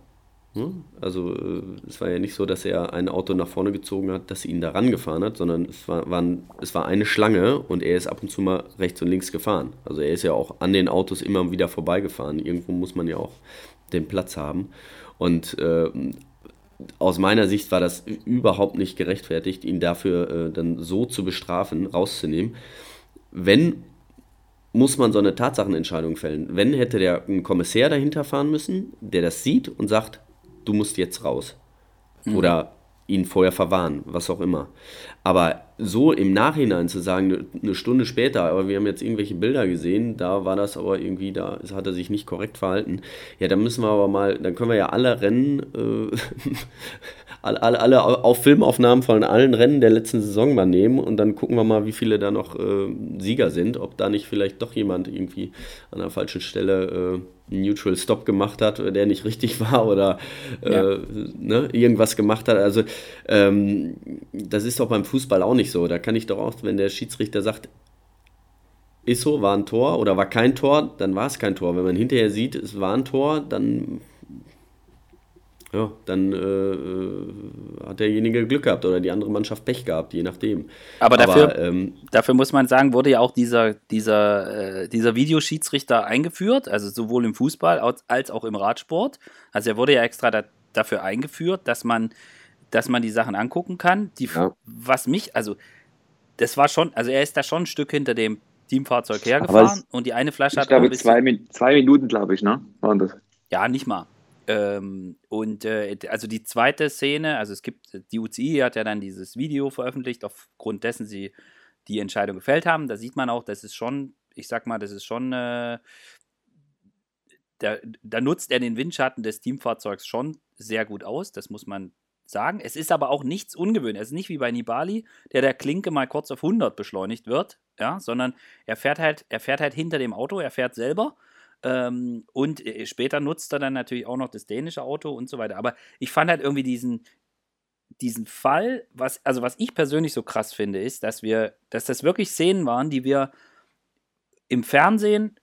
Hm? Also äh, es war ja nicht so, dass er ein Auto nach vorne gezogen hat, das ihn da rangefahren hat, sondern es war, waren, es war eine Schlange und er ist ab und zu mal rechts und links gefahren. Also er ist ja auch an den Autos immer wieder vorbeigefahren. Irgendwo muss man ja auch den Platz haben. Und äh, aus meiner Sicht war das überhaupt nicht gerechtfertigt, ihn dafür äh, dann so zu bestrafen, rauszunehmen. Wenn muss man so eine Tatsachenentscheidung fällen. Wenn hätte der ein Kommissär dahinter fahren müssen, der das sieht und sagt, du musst jetzt raus. Mhm. Oder ihn vorher verwahren, was auch immer. Aber so im Nachhinein zu sagen, eine Stunde später, aber wir haben jetzt irgendwelche Bilder gesehen, da war das aber irgendwie, da hat er sich nicht korrekt verhalten. Ja, dann müssen wir aber mal, dann können wir ja alle Rennen, äh, *laughs* alle, alle, alle auf Filmaufnahmen von allen Rennen der letzten Saison mal nehmen und dann gucken wir mal, wie viele da noch äh, Sieger sind, ob da nicht vielleicht doch jemand irgendwie an der falschen Stelle äh, Neutral Stop gemacht hat, der nicht richtig *laughs* war oder äh, ja. ne, irgendwas gemacht hat. Also ähm, das ist doch beim Fußball auch nicht so. Da kann ich doch auch, wenn der Schiedsrichter sagt, ist so, war ein Tor oder war kein Tor, dann war es kein Tor. Wenn man hinterher sieht, es war ein Tor, dann ja, dann äh, hat derjenige Glück gehabt oder die andere Mannschaft Pech gehabt, je nachdem. Aber dafür, Aber, ähm, dafür muss man sagen, wurde ja auch dieser, dieser, äh, dieser Videoschiedsrichter eingeführt, also sowohl im Fußball als auch im Radsport. Also er wurde ja extra da, dafür eingeführt, dass man, dass man die Sachen angucken kann. Die, ja. Was mich, also das war schon, also er ist da schon ein Stück hinter dem Teamfahrzeug hergefahren und die eine Flasche hat. Ich glaube, zwei, zwei Minuten, glaube ich, ne? Waren das? Ja, nicht mal. Ähm, und äh, also die zweite Szene, also es gibt, die UCI hat ja dann dieses Video veröffentlicht, aufgrund dessen sie die Entscheidung gefällt haben. Da sieht man auch, das ist schon, ich sag mal, das ist schon, äh, da, da nutzt er den Windschatten des Teamfahrzeugs schon sehr gut aus, das muss man sagen. Es ist aber auch nichts ungewöhnliches. Es ist nicht wie bei Nibali, der der Klinke mal kurz auf 100 beschleunigt wird, ja, sondern er fährt halt, er fährt halt hinter dem Auto, er fährt selber ähm, und äh, später nutzt er dann natürlich auch noch das dänische Auto und so weiter. Aber ich fand halt irgendwie diesen, diesen Fall, was, also was ich persönlich so krass finde, ist, dass wir, dass das wirklich Szenen waren, die wir im Fernsehen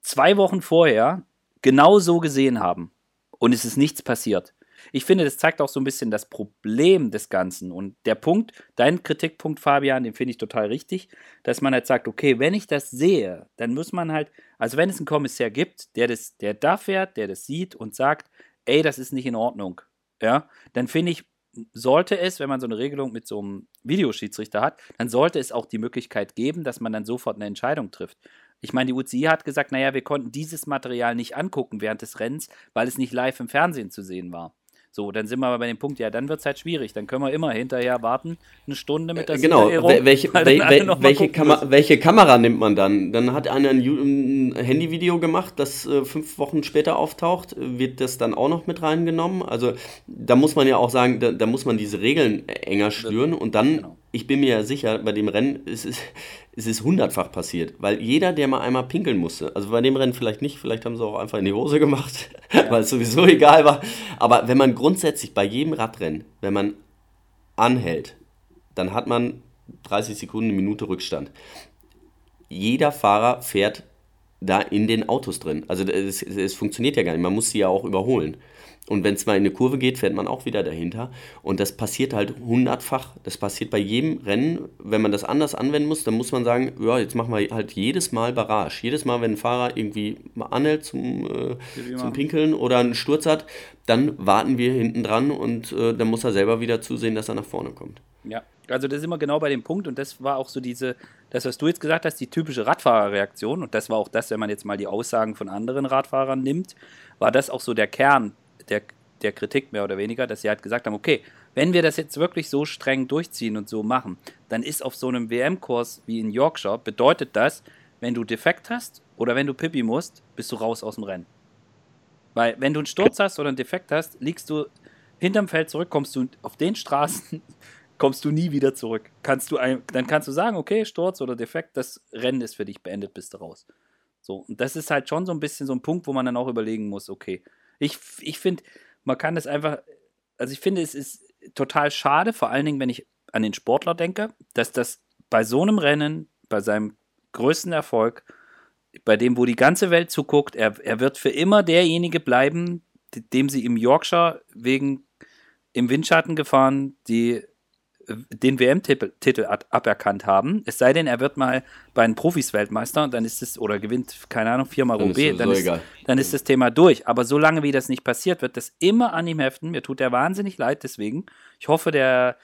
zwei Wochen vorher genau so gesehen haben. Und es ist nichts passiert. Ich finde, das zeigt auch so ein bisschen das Problem des Ganzen. Und der Punkt, dein Kritikpunkt, Fabian, den finde ich total richtig, dass man halt sagt, okay, wenn ich das sehe, dann muss man halt, also wenn es einen Kommissar gibt, der das, der da fährt, der das sieht und sagt, ey, das ist nicht in Ordnung, ja, dann finde ich, sollte es, wenn man so eine Regelung mit so einem Videoschiedsrichter hat, dann sollte es auch die Möglichkeit geben, dass man dann sofort eine Entscheidung trifft. Ich meine, die UCI hat gesagt, naja, wir konnten dieses Material nicht angucken während des Rennens, weil es nicht live im Fernsehen zu sehen war. So, dann sind wir aber bei dem Punkt, ja, dann wird es halt schwierig. Dann können wir immer hinterher warten, eine Stunde mit der äh, Genau, welche, wel, welche, Kam welche, Kamera nimmt man dann? Dann hat einer ein, ein Handyvideo gemacht, das äh, fünf Wochen später auftaucht. Wird das dann auch noch mit reingenommen? Also da muss man ja auch sagen, da, da muss man diese Regeln enger schnüren und dann, genau. Ich bin mir ja sicher, bei dem Rennen ist es es ist hundertfach passiert, weil jeder, der mal einmal pinkeln musste, also bei dem Rennen vielleicht nicht, vielleicht haben sie auch einfach in die Hose gemacht, ja. *laughs* weil es sowieso egal war, aber wenn man grundsätzlich bei jedem Radrennen, wenn man anhält, dann hat man 30 Sekunden, eine Minute Rückstand. Jeder Fahrer fährt da in den Autos drin. Also es, es funktioniert ja gar nicht, man muss sie ja auch überholen. Und wenn es mal in eine Kurve geht, fährt man auch wieder dahinter. Und das passiert halt hundertfach. Das passiert bei jedem Rennen. Wenn man das anders anwenden muss, dann muss man sagen, ja, jetzt machen wir halt jedes Mal Barrage. Jedes Mal, wenn ein Fahrer irgendwie mal anhält zum, äh, zum Pinkeln oder einen Sturz hat, dann warten wir hinten dran und äh, dann muss er selber wieder zusehen, dass er nach vorne kommt. Ja, also das ist immer genau bei dem Punkt und das war auch so diese, das, was du jetzt gesagt hast, die typische Radfahrerreaktion und das war auch das, wenn man jetzt mal die Aussagen von anderen Radfahrern nimmt, war das auch so der Kern der, der Kritik mehr oder weniger, dass sie halt gesagt haben, okay, wenn wir das jetzt wirklich so streng durchziehen und so machen, dann ist auf so einem WM-Kurs wie in Yorkshire, bedeutet das, wenn du defekt hast oder wenn du Pippi musst, bist du raus aus dem Rennen. Weil wenn du einen Sturz hast oder einen Defekt hast, liegst du hinterm Feld zurück, kommst du auf den Straßen, *laughs* kommst du nie wieder zurück. Kannst du ein, dann kannst du sagen, okay, Sturz oder Defekt, das Rennen ist für dich beendet, bist du raus. So, und das ist halt schon so ein bisschen so ein Punkt, wo man dann auch überlegen muss, okay, ich, ich finde, man kann das einfach, also ich finde, es ist total schade, vor allen Dingen, wenn ich an den Sportler denke, dass das bei so einem Rennen, bei seinem größten Erfolg, bei dem, wo die ganze Welt zuguckt, er, er wird für immer derjenige bleiben, dem sie im Yorkshire wegen im Windschatten gefahren, die den WM-Titel aberkannt haben. Es sei denn, er wird mal bei den Profis Weltmeister, dann ist es, oder gewinnt, keine Ahnung, viermal Roubaix, dann, ist, dann ist das Thema durch. Aber solange wie das nicht passiert, wird das immer an ihm heften. Mir tut er wahnsinnig leid deswegen. Ich hoffe, der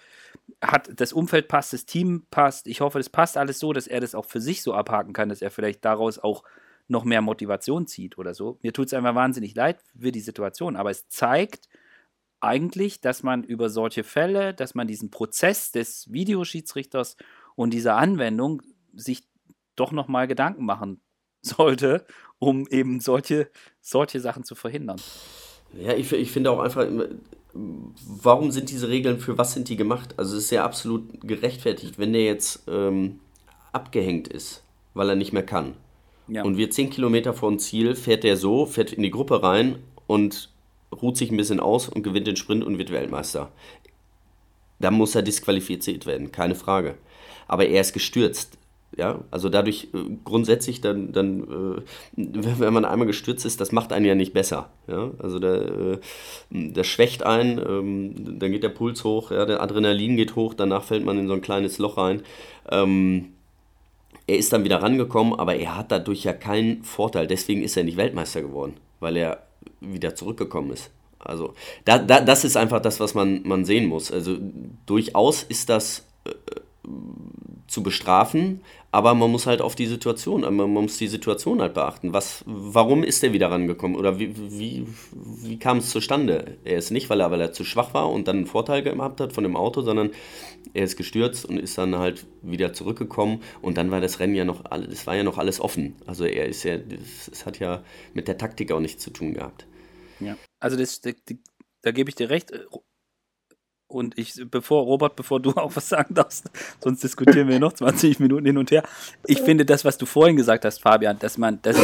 hat, das Umfeld passt, das Team passt. Ich hoffe, das passt alles so, dass er das auch für sich so abhaken kann, dass er vielleicht daraus auch noch mehr Motivation zieht oder so. Mir tut es einfach wahnsinnig leid für die Situation, aber es zeigt, eigentlich, dass man über solche Fälle, dass man diesen Prozess des Videoschiedsrichters und dieser Anwendung sich doch nochmal Gedanken machen *laughs* sollte, um eben solche, solche Sachen zu verhindern. Ja, ich, ich finde auch einfach, warum sind diese Regeln, für was sind die gemacht? Also es ist ja absolut gerechtfertigt, wenn der jetzt ähm, abgehängt ist, weil er nicht mehr kann. Ja. Und wir zehn Kilometer vor dem Ziel fährt der so, fährt in die Gruppe rein und ruht sich ein bisschen aus und gewinnt den Sprint und wird Weltmeister. Da muss er disqualifiziert werden, keine Frage. Aber er ist gestürzt. Ja, also dadurch äh, grundsätzlich dann, dann äh, *laughs* wenn man einmal gestürzt ist, das macht einen ja nicht besser. Ja, also der, äh, das schwächt einen, ähm, dann geht der Puls hoch, ja, der Adrenalin geht hoch, danach fällt man in so ein kleines Loch rein. Ähm, er ist dann wieder rangekommen, aber er hat dadurch ja keinen Vorteil. Deswegen ist er nicht Weltmeister geworden, weil er wieder zurückgekommen ist. Also da, da, das ist einfach das, was man, man sehen muss. Also durchaus ist das äh, zu bestrafen, aber man muss halt auf die Situation, man muss die Situation halt beachten. Was, warum ist er wieder rangekommen oder wie, wie, wie kam es zustande? Er ist nicht, weil er, weil er zu schwach war und dann einen Vorteil gehabt hat von dem Auto, sondern er ist gestürzt und ist dann halt wieder zurückgekommen und dann war das Rennen ja noch, es war ja noch alles offen. Also er ist ja, es hat ja mit der Taktik auch nichts zu tun gehabt. Ja, also das, da, da gebe ich dir recht. Und ich, bevor, Robert, bevor du *laughs* auch was sagen darfst, sonst diskutieren wir noch 20 Minuten hin und her. Ich finde das, was du vorhin gesagt hast, Fabian, dass man, dass,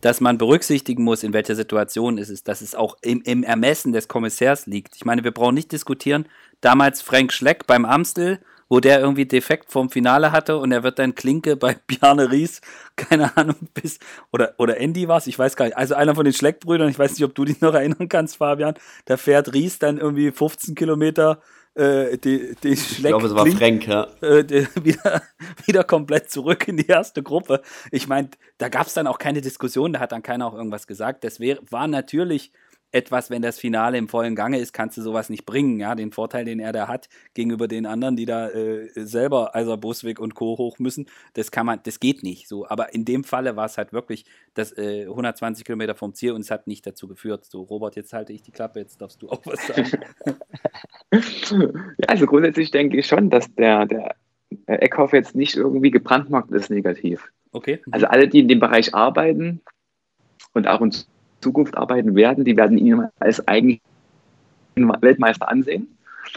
dass man berücksichtigen muss, in welcher Situation ist es, dass es auch im, im Ermessen des Kommissärs liegt. Ich meine, wir brauchen nicht diskutieren. Damals Frank Schleck beim Amstel, wo der irgendwie defekt vom Finale hatte und er wird dann Klinke *laughs* bei Bjarne Ries, keine Ahnung, bis, oder, oder Andy war es, ich weiß gar nicht, also einer von den Schleckbrüdern, ich weiß nicht, ob du dich noch erinnern kannst, Fabian, da fährt Ries dann irgendwie 15 Kilometer äh, die, die Ich glaube, es war Frank, ja. Äh, die, *laughs* wieder, wieder komplett zurück in die erste Gruppe. Ich meine, da gab es dann auch keine Diskussion, da hat dann keiner auch irgendwas gesagt. Das wär, war natürlich etwas, wenn das Finale im vollen Gange ist, kannst du sowas nicht bringen. Ja, den Vorteil, den er da hat gegenüber den anderen, die da äh, selber Eiser Buswig und Co. hoch müssen, das kann man, das geht nicht so. Aber in dem Falle war es halt wirklich das äh, 120 Kilometer vom Ziel und es hat nicht dazu geführt. So, Robert, jetzt halte ich die Klappe, jetzt darfst du auch was sagen. *laughs* ja, also grundsätzlich denke ich schon, dass der, der Eckhoff jetzt nicht irgendwie gebrandmarkt ist negativ. Okay. Also alle, die in dem Bereich arbeiten und auch in Zukunft arbeiten werden, die werden ihn als eigentlichen Weltmeister ansehen.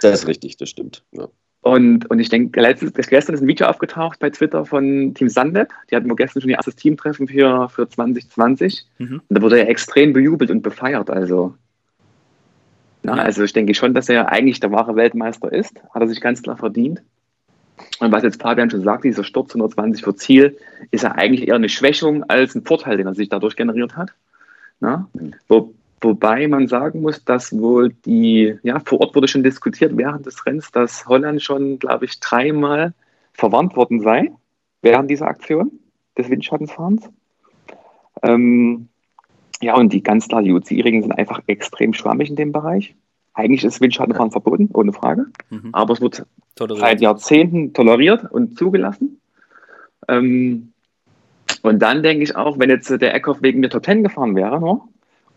Das ist richtig, das stimmt. Ja. Und, und ich denke, gestern ist ein Video aufgetaucht bei Twitter von Team Sunweb. Die hatten wir gestern schon ihr erstes Teamtreffen für, für 2020. Mhm. Und da wurde er extrem bejubelt und befeiert. Also, na, also ich denke schon, dass er eigentlich der wahre Weltmeister ist. Hat er sich ganz klar verdient. Und was jetzt Fabian schon sagt, dieser Sturz 120 für Ziel, ist ja eigentlich eher eine Schwächung als ein Vorteil, den er sich dadurch generiert hat. Na? Wo, wobei man sagen muss, dass wohl die, ja, vor Ort wurde schon diskutiert während des Rennens, dass Holland schon, glaube ich, dreimal verwarnt worden sei während dieser Aktion des Windschattenfahrens. Ähm, ja, und die ganz klar, die UCI-Regeln sind einfach extrem schwammig in dem Bereich. Eigentlich ist Windschattenfahren verboten, ohne Frage. Mhm. Aber es wird toleriert. seit Jahrzehnten toleriert und zugelassen. Ähm, und dann denke ich auch, wenn jetzt der Eckhoff wegen mir Top Ten gefahren wäre ne,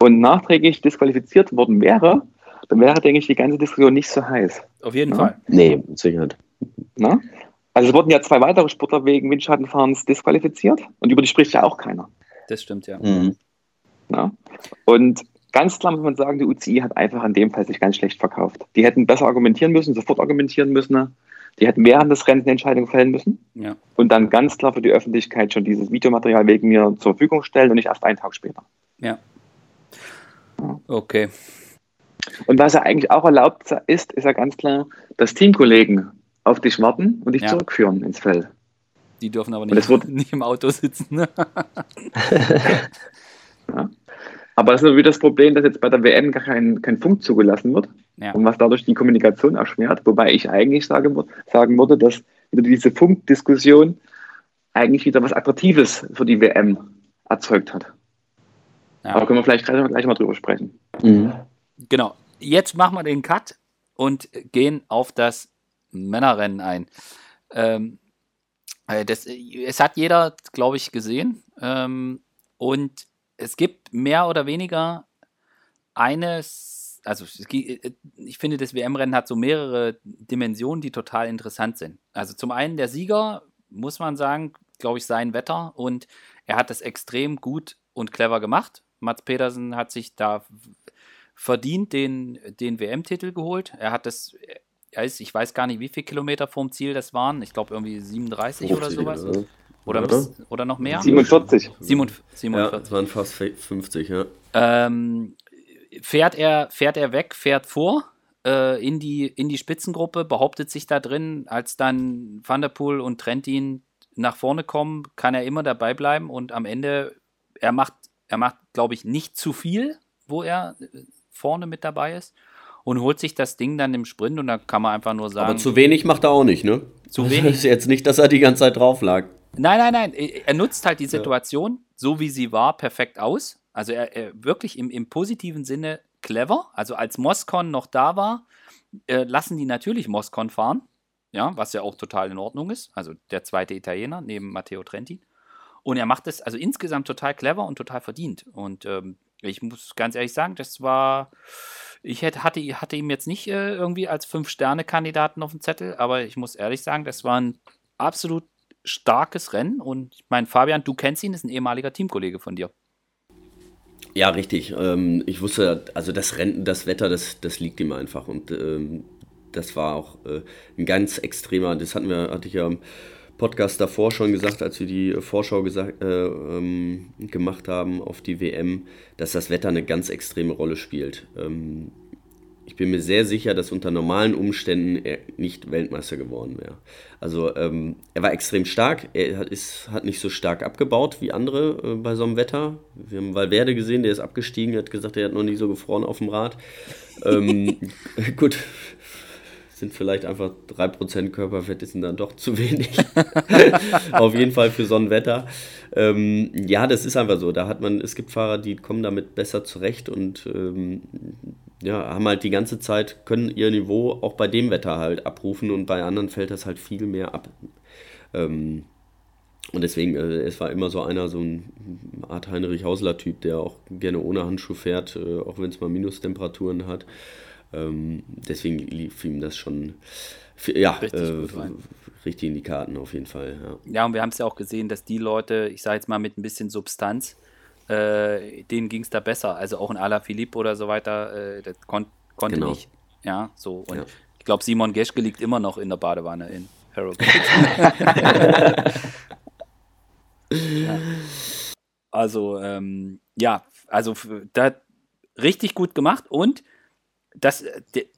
und nachträglich disqualifiziert worden wäre, dann wäre, denke ich, die ganze Diskussion nicht so heiß. Auf jeden ja? Fall. Nee, sicher Na? Also es wurden ja zwei weitere Sportler wegen Windschattenfahrens disqualifiziert und über die spricht ja auch keiner. Das stimmt, ja. Mhm. Na? Und ganz klar muss man sagen, die UCI hat einfach in dem Fall sich ganz schlecht verkauft. Die hätten besser argumentieren müssen, sofort argumentieren müssen. Die hätten während des Rennens eine Entscheidung fällen müssen ja. und dann ganz klar für die Öffentlichkeit schon dieses Videomaterial wegen mir zur Verfügung stellen und nicht erst einen Tag später. Ja. Okay. Und was ja eigentlich auch erlaubt ist, ist ja ganz klar, dass Teamkollegen auf dich warten und dich ja. zurückführen ins Feld. Die dürfen aber nicht, wird, *laughs* nicht im Auto sitzen. Ne? *laughs* ja. Aber das ist natürlich das Problem, dass jetzt bei der WM gar kein, kein Funk zugelassen wird ja. und was dadurch die Kommunikation erschwert. Wobei ich eigentlich sagen, sagen würde, dass wieder diese Funkdiskussion eigentlich wieder was Attraktives für die WM erzeugt hat. Ja. Aber können wir vielleicht gleich, gleich mal drüber sprechen. Mhm. Genau. Jetzt machen wir den Cut und gehen auf das Männerrennen ein. Ähm, äh, das, es hat jeder, glaube ich, gesehen. Ähm, und es gibt mehr oder weniger eines, also ich finde, das WM-Rennen hat so mehrere Dimensionen, die total interessant sind. Also zum einen der Sieger, muss man sagen, glaube ich, sein Wetter und er hat das extrem gut und clever gemacht. Mats Pedersen hat sich da verdient den, den WM-Titel geholt. Er hat das, er ist, ich weiß gar nicht, wie viele Kilometer vorm Ziel das waren. Ich glaube irgendwie 37 oder sowas. Oder? Oder, oder? oder noch mehr? 47. 47. Ja, es waren fast 50, ja. Ähm, fährt, er, fährt er weg, fährt vor äh, in, die, in die Spitzengruppe, behauptet sich da drin, als dann Van der Poel und Trentin nach vorne kommen, kann er immer dabei bleiben und am Ende, er macht, er macht, glaube ich, nicht zu viel, wo er vorne mit dabei ist und holt sich das Ding dann im Sprint und da kann man einfach nur sagen. Aber zu wenig macht er auch nicht, ne? Zu wenig. Das ist jetzt nicht, dass er die ganze Zeit drauf lag. Nein, nein, nein. Er nutzt halt die Situation, ja. so wie sie war, perfekt aus. Also er, er wirklich im, im, positiven Sinne clever. Also als Moscon noch da war, äh, lassen die natürlich Moscon fahren. Ja, was ja auch total in Ordnung ist. Also der zweite Italiener neben Matteo Trenti. Und er macht es also insgesamt total clever und total verdient. Und ähm, ich muss ganz ehrlich sagen, das war. Ich hätte, hatte, hatte ihm jetzt nicht äh, irgendwie als Fünf-Sterne-Kandidaten auf dem Zettel, aber ich muss ehrlich sagen, das war ein absolut starkes Rennen. Und ich meine, Fabian, du kennst ihn, ist ein ehemaliger Teamkollege von dir. Ja, richtig. Ähm, ich wusste, also das Rennen, das Wetter, das, das liegt ihm einfach. Und ähm, das war auch äh, ein ganz extremer, das hatten wir, hatte ich ja im Podcast davor schon gesagt, als wir die Vorschau gesagt, äh, ähm, gemacht haben auf die WM, dass das Wetter eine ganz extreme Rolle spielt. Ich bin mir sehr sicher, dass unter normalen Umständen er nicht Weltmeister geworden wäre. Also ähm, er war extrem stark, er hat, ist, hat nicht so stark abgebaut wie andere äh, bei so einem Wetter. Wir haben Valverde gesehen, der ist abgestiegen, hat gesagt, er hat noch nie so gefroren auf dem Rad. ähm, *laughs* gut, sind vielleicht einfach 3% Körperfett, ist dann doch zu wenig. *laughs* Auf jeden Fall für so ein Wetter. Ähm, ja, das ist einfach so. Da hat man, es gibt Fahrer, die kommen damit besser zurecht und ähm, ja, haben halt die ganze Zeit, können ihr Niveau auch bei dem Wetter halt abrufen und bei anderen fällt das halt viel mehr ab. Ähm, und deswegen, äh, es war immer so einer, so ein Art Heinrich Hausler-Typ, der auch gerne ohne Handschuh fährt, äh, auch wenn es mal Minustemperaturen hat. Ähm, deswegen lief ihm das schon ja, richtig, äh, richtig, in die Karten auf jeden Fall. Ja, ja und wir haben es ja auch gesehen, dass die Leute, ich sage jetzt mal mit ein bisschen Substanz, äh, denen ging es da besser. Also auch ein Ala Philippe oder so weiter, äh, das kon konnte genau. nicht. Ja, so. Und ja. ich glaube, Simon Geschke liegt immer noch in der Badewanne in Harrogate. *laughs* ja. Also, ähm, ja, also da richtig gut gemacht und das,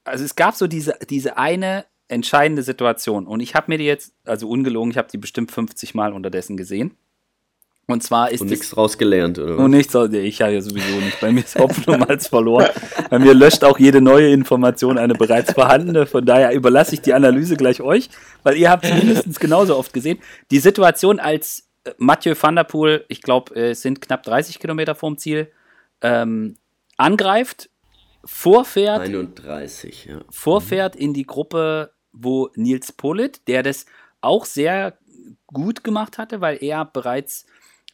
also es gab so diese, diese eine entscheidende Situation und ich habe mir die jetzt, also ungelogen, ich habe die bestimmt 50 Mal unterdessen gesehen. Und zwar ist Und nichts rausgelernt, oder? Und nichts, ich habe ja sowieso nicht. Bei mir ist Hoffnung als verloren. Bei mir löscht auch jede neue Information eine bereits vorhandene. Von daher überlasse ich die Analyse gleich euch, weil ihr habt es mindestens genauso oft gesehen. Die Situation, als äh, Mathieu van der Poel, ich glaube, es sind knapp 30 Kilometer vorm Ziel, ähm, angreift, vorfährt. 31, ja. Vorfährt in die Gruppe, wo Nils Polit, der das auch sehr gut gemacht hatte, weil er bereits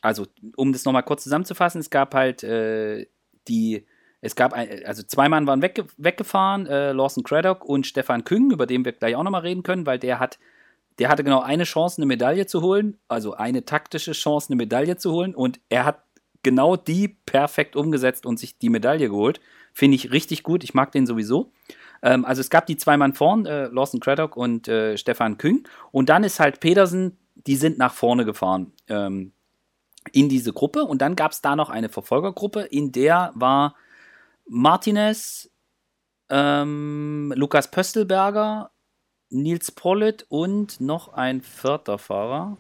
also um das nochmal kurz zusammenzufassen, es gab halt äh, die, es gab, ein, also zwei Mann waren wegge weggefahren, äh, Lawson Craddock und Stefan Küng, über den wir gleich auch nochmal reden können, weil der hat, der hatte genau eine Chance, eine Medaille zu holen, also eine taktische Chance, eine Medaille zu holen und er hat genau die perfekt umgesetzt und sich die Medaille geholt. Finde ich richtig gut, ich mag den sowieso. Ähm, also es gab die zwei Mann vorn, äh, Lawson Craddock und äh, Stefan Küng und dann ist halt Pedersen, die sind nach vorne gefahren. Ähm, in diese Gruppe. Und dann gab es da noch eine Verfolgergruppe, in der war Martinez, ähm, Lukas Pöstelberger, Nils Pollitt und noch ein vierter Fahrer.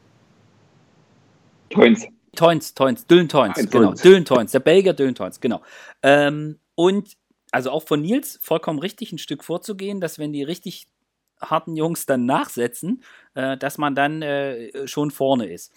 Toins. Toins, Toins, Dylan Toins, genau. Dylan Toins, der Belgier Dylan Toins, genau. Ähm, und also auch von Nils vollkommen richtig ein Stück vorzugehen, dass wenn die richtig harten Jungs dann nachsetzen, äh, dass man dann äh, schon vorne ist.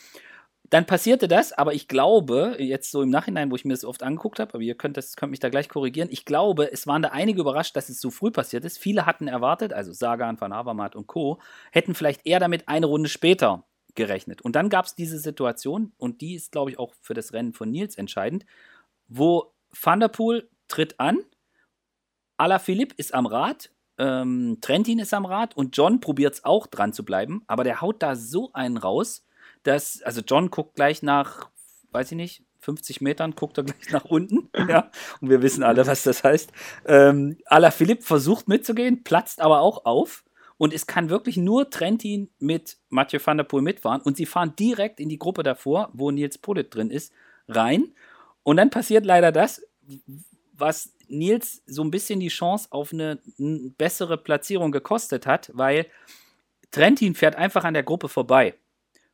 Dann passierte das, aber ich glaube, jetzt so im Nachhinein, wo ich mir das oft angeguckt habe, aber ihr könnt, das, könnt mich da gleich korrigieren, ich glaube, es waren da einige überrascht, dass es so früh passiert ist. Viele hatten erwartet, also Sagan, Van Avermaet und Co., hätten vielleicht eher damit eine Runde später gerechnet. Und dann gab es diese Situation, und die ist, glaube ich, auch für das Rennen von Nils entscheidend, wo Van der Poel tritt an, Alaphilippe ist am Rad, ähm, Trentin ist am Rad und John probiert es auch dran zu bleiben, aber der haut da so einen raus, dass, also John guckt gleich nach, weiß ich nicht, 50 Metern guckt er gleich nach unten. *laughs* ja, und wir wissen alle, was das heißt. Ähm, Ala Philipp versucht mitzugehen, platzt aber auch auf. Und es kann wirklich nur Trentin mit Mathieu van der Poel mitfahren. Und sie fahren direkt in die Gruppe davor, wo Nils Polit drin ist, rein. Und dann passiert leider das, was Nils so ein bisschen die Chance auf eine bessere Platzierung gekostet hat, weil Trentin fährt einfach an der Gruppe vorbei.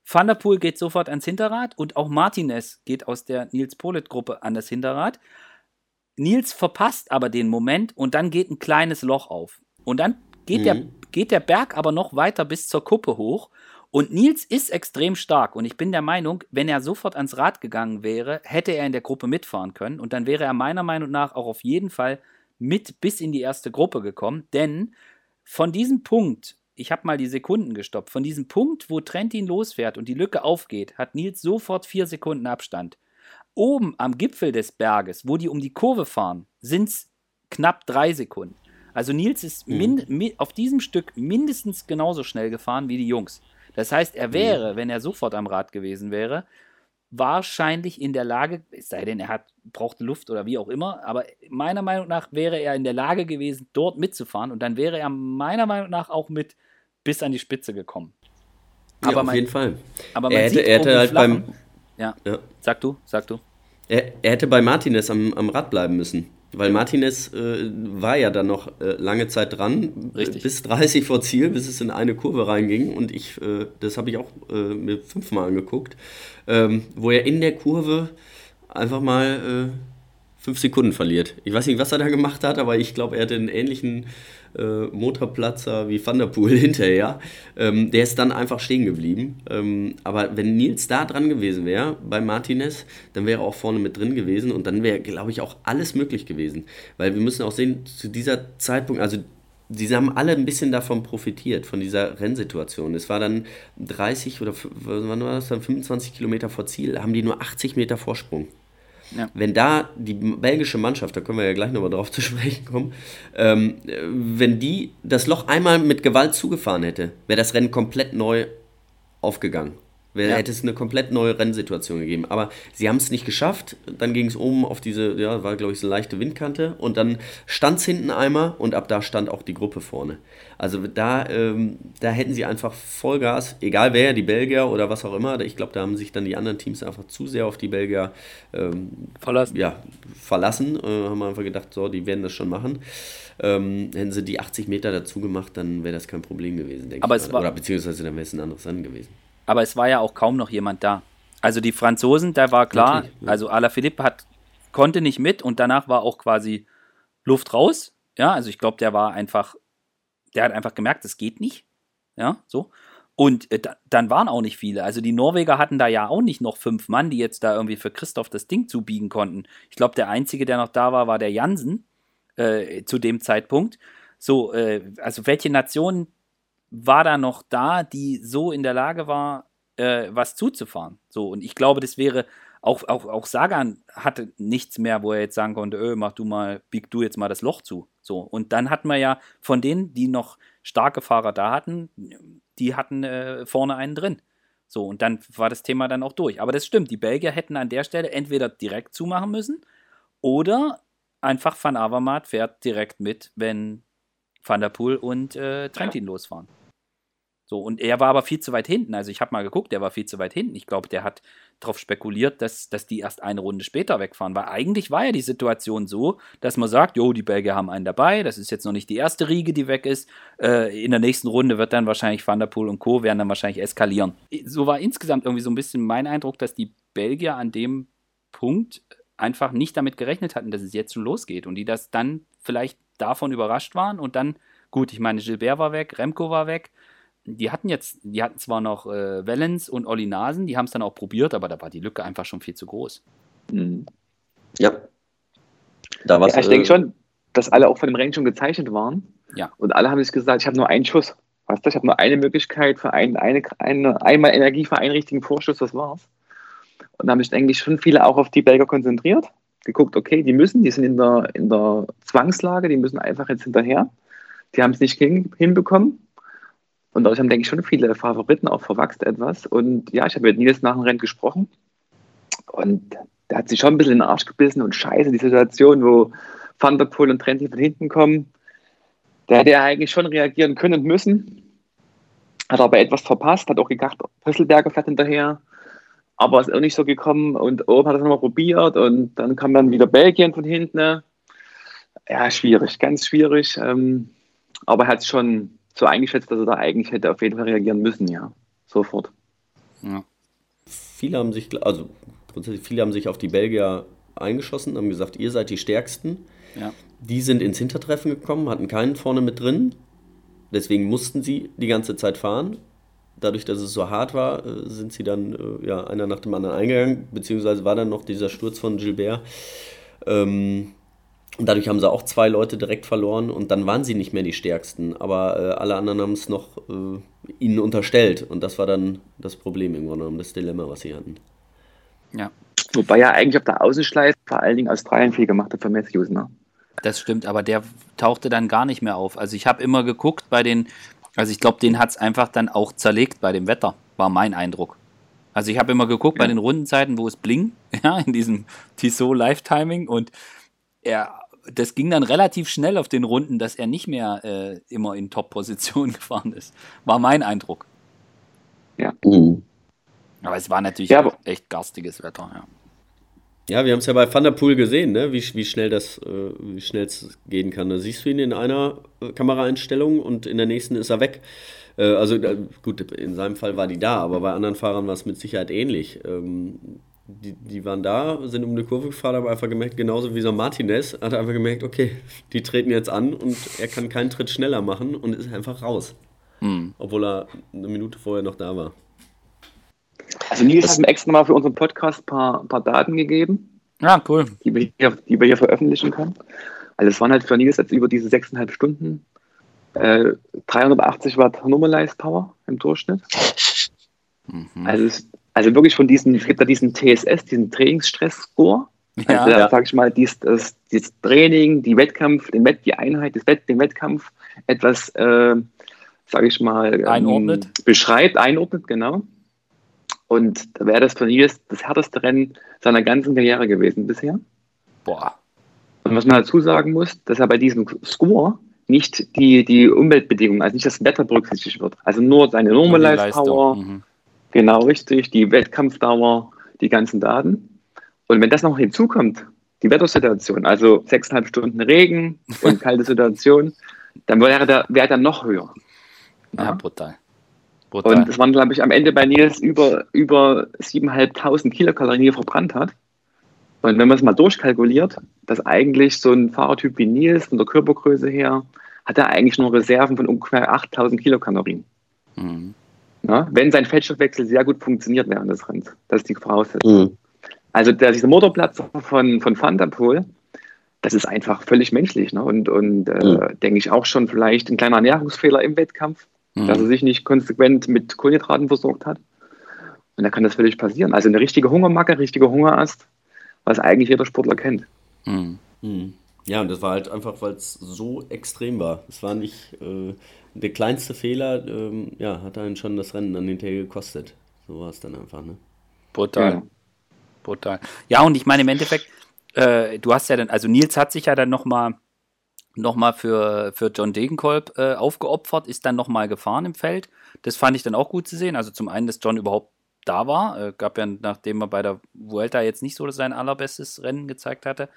Van der Poel geht sofort ans Hinterrad und auch Martinez geht aus der Nils Polit-Gruppe an das Hinterrad. Nils verpasst aber den Moment und dann geht ein kleines Loch auf. Und dann geht, mhm. der, geht der Berg aber noch weiter bis zur Kuppe hoch. Und Nils ist extrem stark. Und ich bin der Meinung, wenn er sofort ans Rad gegangen wäre, hätte er in der Gruppe mitfahren können. Und dann wäre er meiner Meinung nach auch auf jeden Fall mit bis in die erste Gruppe gekommen. Denn von diesem Punkt, ich habe mal die Sekunden gestoppt. Von diesem Punkt, wo Trentin losfährt und die Lücke aufgeht, hat Nils sofort vier Sekunden Abstand. Oben am Gipfel des Berges, wo die um die Kurve fahren, sind es knapp drei Sekunden. Also Nils ist mhm. auf diesem Stück mindestens genauso schnell gefahren wie die Jungs. Das heißt, er wäre, mhm. wenn er sofort am Rad gewesen wäre, wahrscheinlich in der Lage, es sei denn, er hat, braucht Luft oder wie auch immer, aber meiner Meinung nach wäre er in der Lage gewesen, dort mitzufahren und dann wäre er meiner Meinung nach auch mit bis an die Spitze gekommen. Ja, aber auf man, jeden Fall. Aber man er hätte, er hätte halt beim. Ja. ja. Sag du, sag du. Er, er, hätte bei Martinez am, am Rad bleiben müssen. weil Martinez äh, war ja dann noch äh, lange Zeit dran, Richtig. bis 30 vor Ziel, bis es in eine Kurve reinging. Und ich, äh, das habe ich auch äh, mir fünfmal angeguckt, ähm, wo er in der Kurve einfach mal äh, fünf Sekunden verliert. Ich weiß nicht, was er da gemacht hat, aber ich glaube, er hatte einen ähnlichen äh, Motorplatzer wie Van der Poel *laughs* hinterher. Ähm, der ist dann einfach stehen geblieben. Ähm, aber wenn Nils da dran gewesen wäre, bei Martinez, dann wäre er auch vorne mit drin gewesen und dann wäre, glaube ich, auch alles möglich gewesen. Weil wir müssen auch sehen, zu dieser Zeitpunkt, also Sie haben alle ein bisschen davon profitiert, von dieser Rennsituation. Es war dann 30 oder wann war das dann 25 Kilometer vor Ziel, haben die nur 80 Meter Vorsprung. Ja. Wenn da die belgische Mannschaft, da können wir ja gleich nochmal drauf zu sprechen kommen, ähm, wenn die das Loch einmal mit Gewalt zugefahren hätte, wäre das Rennen komplett neu aufgegangen. Wär, ja. Hätte es eine komplett neue Rennsituation gegeben. Aber sie haben es nicht geschafft. Dann ging es oben auf diese, ja, war glaube ich so eine leichte Windkante. Und dann stand es hinten einmal und ab da stand auch die Gruppe vorne. Also da, ähm, da hätten sie einfach Vollgas, egal wer, die Belgier oder was auch immer. Ich glaube, da haben sich dann die anderen Teams einfach zu sehr auf die Belgier ähm, verlassen. Ja, verlassen. Äh, haben einfach gedacht, so, die werden das schon machen. Ähm, hätten sie die 80 Meter dazu gemacht, dann wäre das kein Problem gewesen, denke Aber ich. Es war, oder beziehungsweise dann wäre es ein anderes Rennen gewesen. Aber es war ja auch kaum noch jemand da. Also die Franzosen, da war klar, ja. also Alaphilippe hat, konnte nicht mit und danach war auch quasi Luft raus. Ja, also ich glaube, der war einfach, der hat einfach gemerkt, es geht nicht. Ja, so. Und äh, dann waren auch nicht viele. Also die Norweger hatten da ja auch nicht noch fünf Mann, die jetzt da irgendwie für Christoph das Ding zubiegen konnten. Ich glaube, der einzige, der noch da war, war der Jansen äh, zu dem Zeitpunkt. So, äh, also welche Nationen war da noch da, die so in der Lage war, äh, was zuzufahren. So, und ich glaube, das wäre auch, auch, auch Sagan hatte nichts mehr, wo er jetzt sagen konnte, öh, mach du mal, bieg du jetzt mal das Loch zu. So, und dann hatten wir ja von denen, die noch starke Fahrer da hatten, die hatten äh, vorne einen drin. So, und dann war das Thema dann auch durch. Aber das stimmt, die Belgier hätten an der Stelle entweder direkt zumachen müssen oder einfach Van Avermaet fährt direkt mit, wenn Van der Poel und äh, Trentin losfahren. So, und er war aber viel zu weit hinten. Also ich habe mal geguckt, der war viel zu weit hinten. Ich glaube, der hat darauf spekuliert, dass, dass die erst eine Runde später wegfahren. Weil eigentlich war ja die Situation so, dass man sagt, jo, die Belgier haben einen dabei, das ist jetzt noch nicht die erste Riege, die weg ist. Äh, in der nächsten Runde wird dann wahrscheinlich Van der Poel und Co. werden dann wahrscheinlich eskalieren. So war insgesamt irgendwie so ein bisschen mein Eindruck, dass die Belgier an dem Punkt einfach nicht damit gerechnet hatten, dass es jetzt schon losgeht und die das dann vielleicht davon überrascht waren und dann, gut, ich meine, Gilbert war weg, Remco war weg, die hatten jetzt, die hatten zwar noch äh, Wellens und Olli Nasen, die haben es dann auch probiert, aber da war die Lücke einfach schon viel zu groß. Mhm. Ja. Da ja, ich äh, denke schon, dass alle auch von dem Rennen schon gezeichnet waren. Ja. Und alle haben sich gesagt, ich habe nur einen Schuss. Weißt du, ich habe nur eine Möglichkeit für ein, eine, eine, einmal Energie für einen richtigen Vorschuss, das war's. Und da haben sich eigentlich schon viele auch auf die Belgier konzentriert. Geguckt, okay, die müssen, die sind in der, in der Zwangslage, die müssen einfach jetzt hinterher. Die haben es nicht hin, hinbekommen. Und dadurch haben, denke ich, schon viele Favoriten auch verwachst etwas. Und ja, ich habe mit Nils nach dem Rennen gesprochen. Und der hat sich schon ein bisschen in den Arsch gebissen und scheiße, die Situation, wo Van der Poel und Trentin von hinten kommen. Der hätte ja eigentlich schon reagieren können und müssen. Hat aber etwas verpasst, hat auch gedacht, Pösselberger fährt hinterher. Aber ist auch nicht so gekommen. Und oben hat er es nochmal probiert. Und dann kam dann wieder Belgien von hinten. Ja, schwierig, ganz schwierig. Ähm, aber er hat es schon so eingeschätzt, dass er da eigentlich hätte auf jeden Fall reagieren müssen, ja. Sofort. Ja. Viele haben sich, also grundsätzlich viele haben sich auf die Belgier eingeschossen, haben gesagt, ihr seid die Stärksten. Ja. Die sind ins Hintertreffen gekommen, hatten keinen vorne mit drin. Deswegen mussten sie die ganze Zeit fahren. Dadurch, dass es so hart war, äh, sind sie dann äh, ja, einer nach dem anderen eingegangen, beziehungsweise war dann noch dieser Sturz von Gilbert. Ähm, und dadurch haben sie auch zwei Leute direkt verloren und dann waren sie nicht mehr die Stärksten. Aber äh, alle anderen haben es noch äh, ihnen unterstellt. Und das war dann das Problem im Grunde genommen, das Dilemma, was sie hatten. Ja. Wobei ja eigentlich auf der Außenschleife vor allen Dingen Australien viel gemacht hat für Matthews, ne? Das stimmt, aber der tauchte dann gar nicht mehr auf. Also ich habe immer geguckt bei den, also ich glaube, den hat es einfach dann auch zerlegt bei dem Wetter, war mein Eindruck. Also ich habe immer geguckt ja. bei den Rundenzeiten, wo es bling, *laughs* ja, in diesem Tissot Live-Timing und er das ging dann relativ schnell auf den Runden, dass er nicht mehr äh, immer in Top-Position *laughs* gefahren ist. War mein Eindruck. Ja. Mhm. Aber es war natürlich ja, echt garstiges Wetter, ja. Ja, wir haben es ja bei Van der Poel gesehen, ne? wie, wie schnell das, äh, wie schnell es gehen kann. Da siehst du ihn in einer äh, Kameraeinstellung und in der nächsten ist er weg. Äh, also äh, gut, in seinem Fall war die da, aber bei anderen Fahrern war es mit Sicherheit ähnlich. Ähm, die, die waren da, sind um eine Kurve gefahren, haben einfach gemerkt, genauso wie so Martinez, hat er einfach gemerkt, okay, die treten jetzt an und er kann keinen Tritt schneller machen und ist einfach raus. Hm. Obwohl er eine Minute vorher noch da war. Also Nils hat mir extra mal für unseren Podcast ein paar, paar Daten gegeben. Ja, cool. Die wir, hier, die wir hier veröffentlichen können. Also es waren halt für Nils jetzt über diese sechseinhalb Stunden äh, 380 Watt Normalized Power im Durchschnitt. Mhm. Also, es, also wirklich von diesen, es gibt da diesen TSS, diesen Trainingsstress-Score. Ja, also, ja. sag ich mal, dies, das, dieses Training, die Wettkampf, den Wett, die Einheit, das Wett, den Wettkampf etwas, äh, sage ich mal, ähm, einordnet. beschreibt, einordnet, genau. Und da wäre das für Nils das härteste Rennen seiner ganzen Karriere gewesen bisher. Boah. Und was man dazu sagen muss, dass er bei diesem Score nicht die, die Umweltbedingungen, also nicht das Wetter berücksichtigt wird. Also nur seine Normalized Power, mhm. Genau richtig, die Wettkampfdauer, die ganzen Daten. Und wenn das noch hinzukommt, die Wettersituation, also sechseinhalb Stunden Regen *laughs* und kalte Situation, dann wäre der Wert dann noch höher. Ja, ja brutal. Brutal. Und es waren, glaube ich, am Ende bei Nils über, über 7.500 Kilokalorien, die er verbrannt hat. Und wenn man es mal durchkalkuliert, dass eigentlich so ein Fahrertyp wie Nils von der Körpergröße her, hat er eigentlich nur Reserven von ungefähr 8000 Kilokalorien. Mhm. Ja, wenn sein Fettstoffwechsel sehr gut funktioniert während des Rennens. Das ist die Voraussetzung. Mhm. Also der, dieser Motorplatz von, von Van der Poel, das ist einfach völlig menschlich. Ne? Und, und äh, mhm. denke ich auch schon vielleicht ein kleiner Ernährungsfehler im Wettkampf mhm. dass er sich nicht konsequent mit Kohlenhydraten versorgt hat. Und da kann das völlig passieren. Also eine richtige Hungermacke, richtige Hungerast, was eigentlich jeder Sportler kennt. Mhm. Ja, und das war halt einfach, weil es so extrem war. Es war nicht äh, der kleinste Fehler, ähm, ja, hat einen schon das Rennen dann hinterher gekostet. So war es dann einfach, ne? Brutal. Ja. Brutal. Ja, und ich meine, im Endeffekt, äh, du hast ja dann, also Nils hat sich ja dann nochmal nochmal für, für John Degenkolb äh, aufgeopfert, ist dann nochmal gefahren im Feld. Das fand ich dann auch gut zu sehen. Also zum einen, dass John überhaupt da war. Äh, gab ja, nachdem er bei der Vuelta jetzt nicht so sein allerbestes Rennen gezeigt hatte,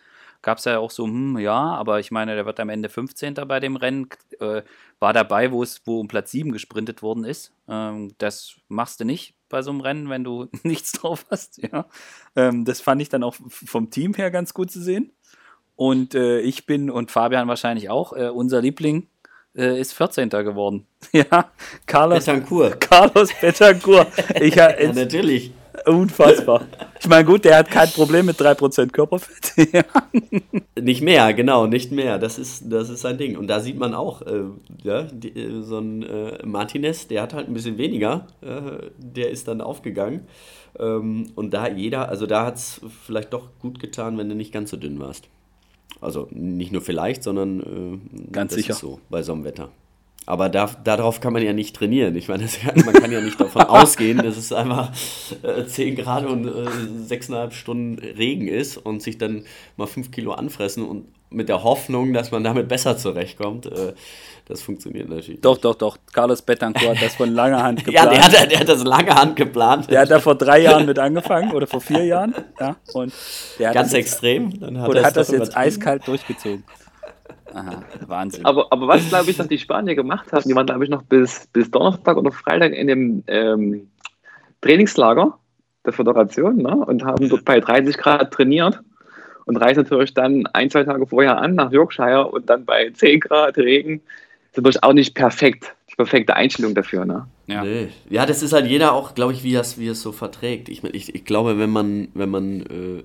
gab es ja auch so, hm, ja, aber ich meine, der wird am Ende 15. bei dem Rennen, äh, war dabei, wo es wo um Platz 7 gesprintet worden ist. Ähm, das machst du nicht bei so einem Rennen, wenn du *laughs* nichts drauf hast. Ja. Ähm, das fand ich dann auch vom Team her ganz gut zu sehen. Und äh, ich bin und Fabian wahrscheinlich auch, äh, unser Liebling äh, ist 14. geworden. *laughs* ja, Carlos Betancourt. Carlos Betancourt. *laughs* Ich, ja, natürlich. Unfassbar. Ich meine, gut, der hat kein Problem mit 3% Körperfett. *laughs* nicht mehr, genau, nicht mehr. Das ist, das ist sein Ding. Und da sieht man auch, äh, ja, die, äh, so ein äh, Martinez, der hat halt ein bisschen weniger. Äh, der ist dann aufgegangen. Ähm, und da jeder, also da hat es vielleicht doch gut getan, wenn du nicht ganz so dünn warst. Also nicht nur vielleicht, sondern äh, ganz sicher so bei so einem Wetter. Aber da, darauf kann man ja nicht trainieren. Ich meine, das, man kann ja nicht davon *laughs* ausgehen, dass es einfach äh, 10 Grad und äh, 6,5 Stunden Regen ist und sich dann mal 5 Kilo anfressen und mit der Hoffnung, dass man damit besser zurechtkommt. Äh, das funktioniert natürlich. Doch, nicht. doch, doch. Carlos Betancourt hat das von langer Hand geplant. *laughs* ja, der hat, der hat das lange Hand geplant. Der hat da vor drei Jahren mit angefangen oder vor vier Jahren. Ja, und der Ganz extrem. Jetzt, Dann hat und hat das jetzt eiskalt durchgezogen. Aha, Wahnsinn. Aber, aber was, glaube ich, noch die Spanier gemacht haben, die waren, glaube ich, noch bis, bis Donnerstag oder Freitag in dem ähm, Trainingslager der Föderation ne? und haben dort bei 30 Grad trainiert und reisen natürlich dann ein, zwei Tage vorher an nach Yorkshire und dann bei 10 Grad Regen. Das ist natürlich auch nicht perfekt, die perfekte Einstellung dafür. Ne? Ja. Nee. ja, das ist halt jeder auch, glaube ich, wie es wie es so verträgt. Ich, ich, ich glaube, wenn man, wenn man äh,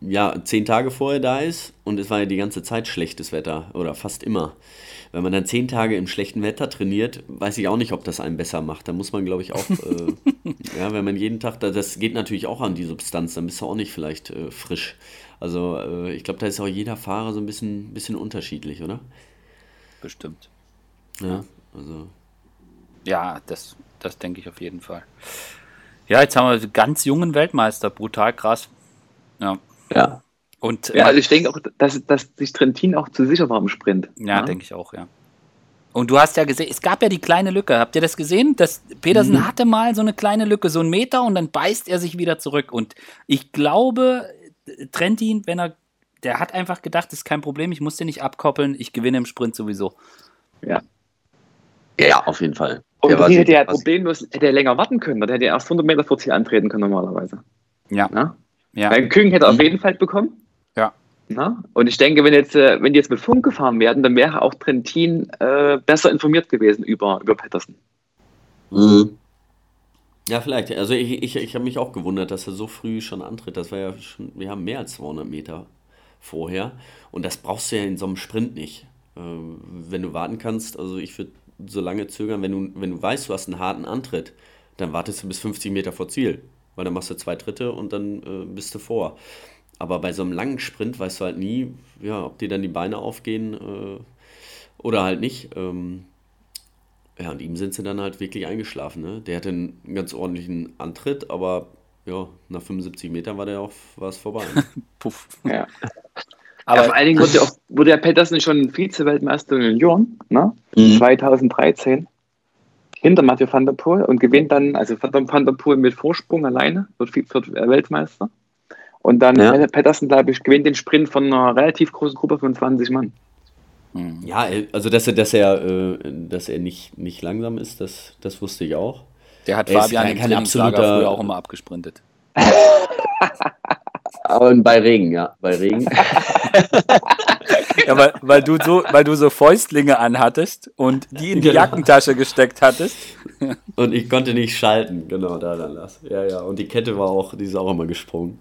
ja, zehn Tage vorher da ist und es war ja die ganze Zeit schlechtes Wetter oder fast immer. Wenn man dann zehn Tage im schlechten Wetter trainiert, weiß ich auch nicht, ob das einen besser macht. Da muss man, glaube ich, auch, äh, *laughs* ja, wenn man jeden Tag, das geht natürlich auch an die Substanz, dann bist du auch nicht vielleicht äh, frisch. Also äh, ich glaube, da ist auch jeder Fahrer so ein bisschen, bisschen unterschiedlich, oder? Bestimmt. Ja, also. Ja, das, das denke ich auf jeden Fall. Ja, jetzt haben wir ganz jungen Weltmeister, brutal krass. Ja. Ja. Und, ja, also ich denke auch, dass, dass sich Trentin auch zu sicher war im Sprint. Ja, ja? denke ich auch, ja. Und du hast ja gesehen, es gab ja die kleine Lücke. Habt ihr das gesehen? Das Petersen mhm. hatte mal so eine kleine Lücke, so einen Meter, und dann beißt er sich wieder zurück. Und ich glaube, Trentin, wenn er, der hat einfach gedacht, das ist kein Problem, ich muss den nicht abkoppeln, ich gewinne im Sprint sowieso. Ja. Ja, auf jeden Fall. Und der hätte ja problemlos, hätte er länger warten können, dann hätte er erst 100 Meter vor Ziel antreten können normalerweise. Ja. Na? Ja. Weil Küken hätte er auf jeden Fall bekommen. Ja. Na? Und ich denke, wenn, jetzt, äh, wenn die jetzt mit Funk gefahren werden, dann wäre auch Trentin äh, besser informiert gewesen über, über Patterson. Mhm. Ja, vielleicht. Also ich, ich, ich habe mich auch gewundert, dass er so früh schon antritt. Das war ja schon, wir haben mehr als 200 Meter vorher. Und das brauchst du ja in so einem Sprint nicht. Äh, wenn du warten kannst, also ich würde so lange zögern, wenn du, wenn du weißt, du hast einen harten Antritt, dann wartest du bis 50 Meter vor Ziel. Weil dann machst du zwei Dritte und dann äh, bist du vor. Aber bei so einem langen Sprint weißt du halt nie, ja, ob dir dann die Beine aufgehen äh, oder halt nicht. Ähm, ja, und ihm sind sie dann halt wirklich eingeschlafen. Ne? Der hatte einen ganz ordentlichen Antritt, aber ja, nach 75 Metern war der auch, war es vorbei. *laughs* Puff. Ja. Aber ja, vor allen Dingen wurde, auch, wurde ja Petersen schon Vize-Weltmeister in Junioren, ne? Mhm. 2013 hinter Mathieu van der Poel und gewinnt dann, also van der Poel mit Vorsprung alleine, wird, wird Weltmeister. Und dann ja. Patterson, glaube ich, gewinnt den Sprint von einer relativ großen Gruppe von 20 Mann. Hm. Ja, also dass er, dass er, äh, dass er nicht, nicht langsam ist, das, das wusste ich auch. Der hat er Fabian im kein absoluter früher auch immer abgesprintet. *laughs* Aber bei Regen, ja, bei Regen. *laughs* ja, weil, weil, du so, weil du so Fäustlinge anhattest und die in die genau. Jackentasche gesteckt hattest. und ich konnte nicht schalten, genau, da dann das. Ja, ja, und die Kette war auch, die ist auch immer gesprungen.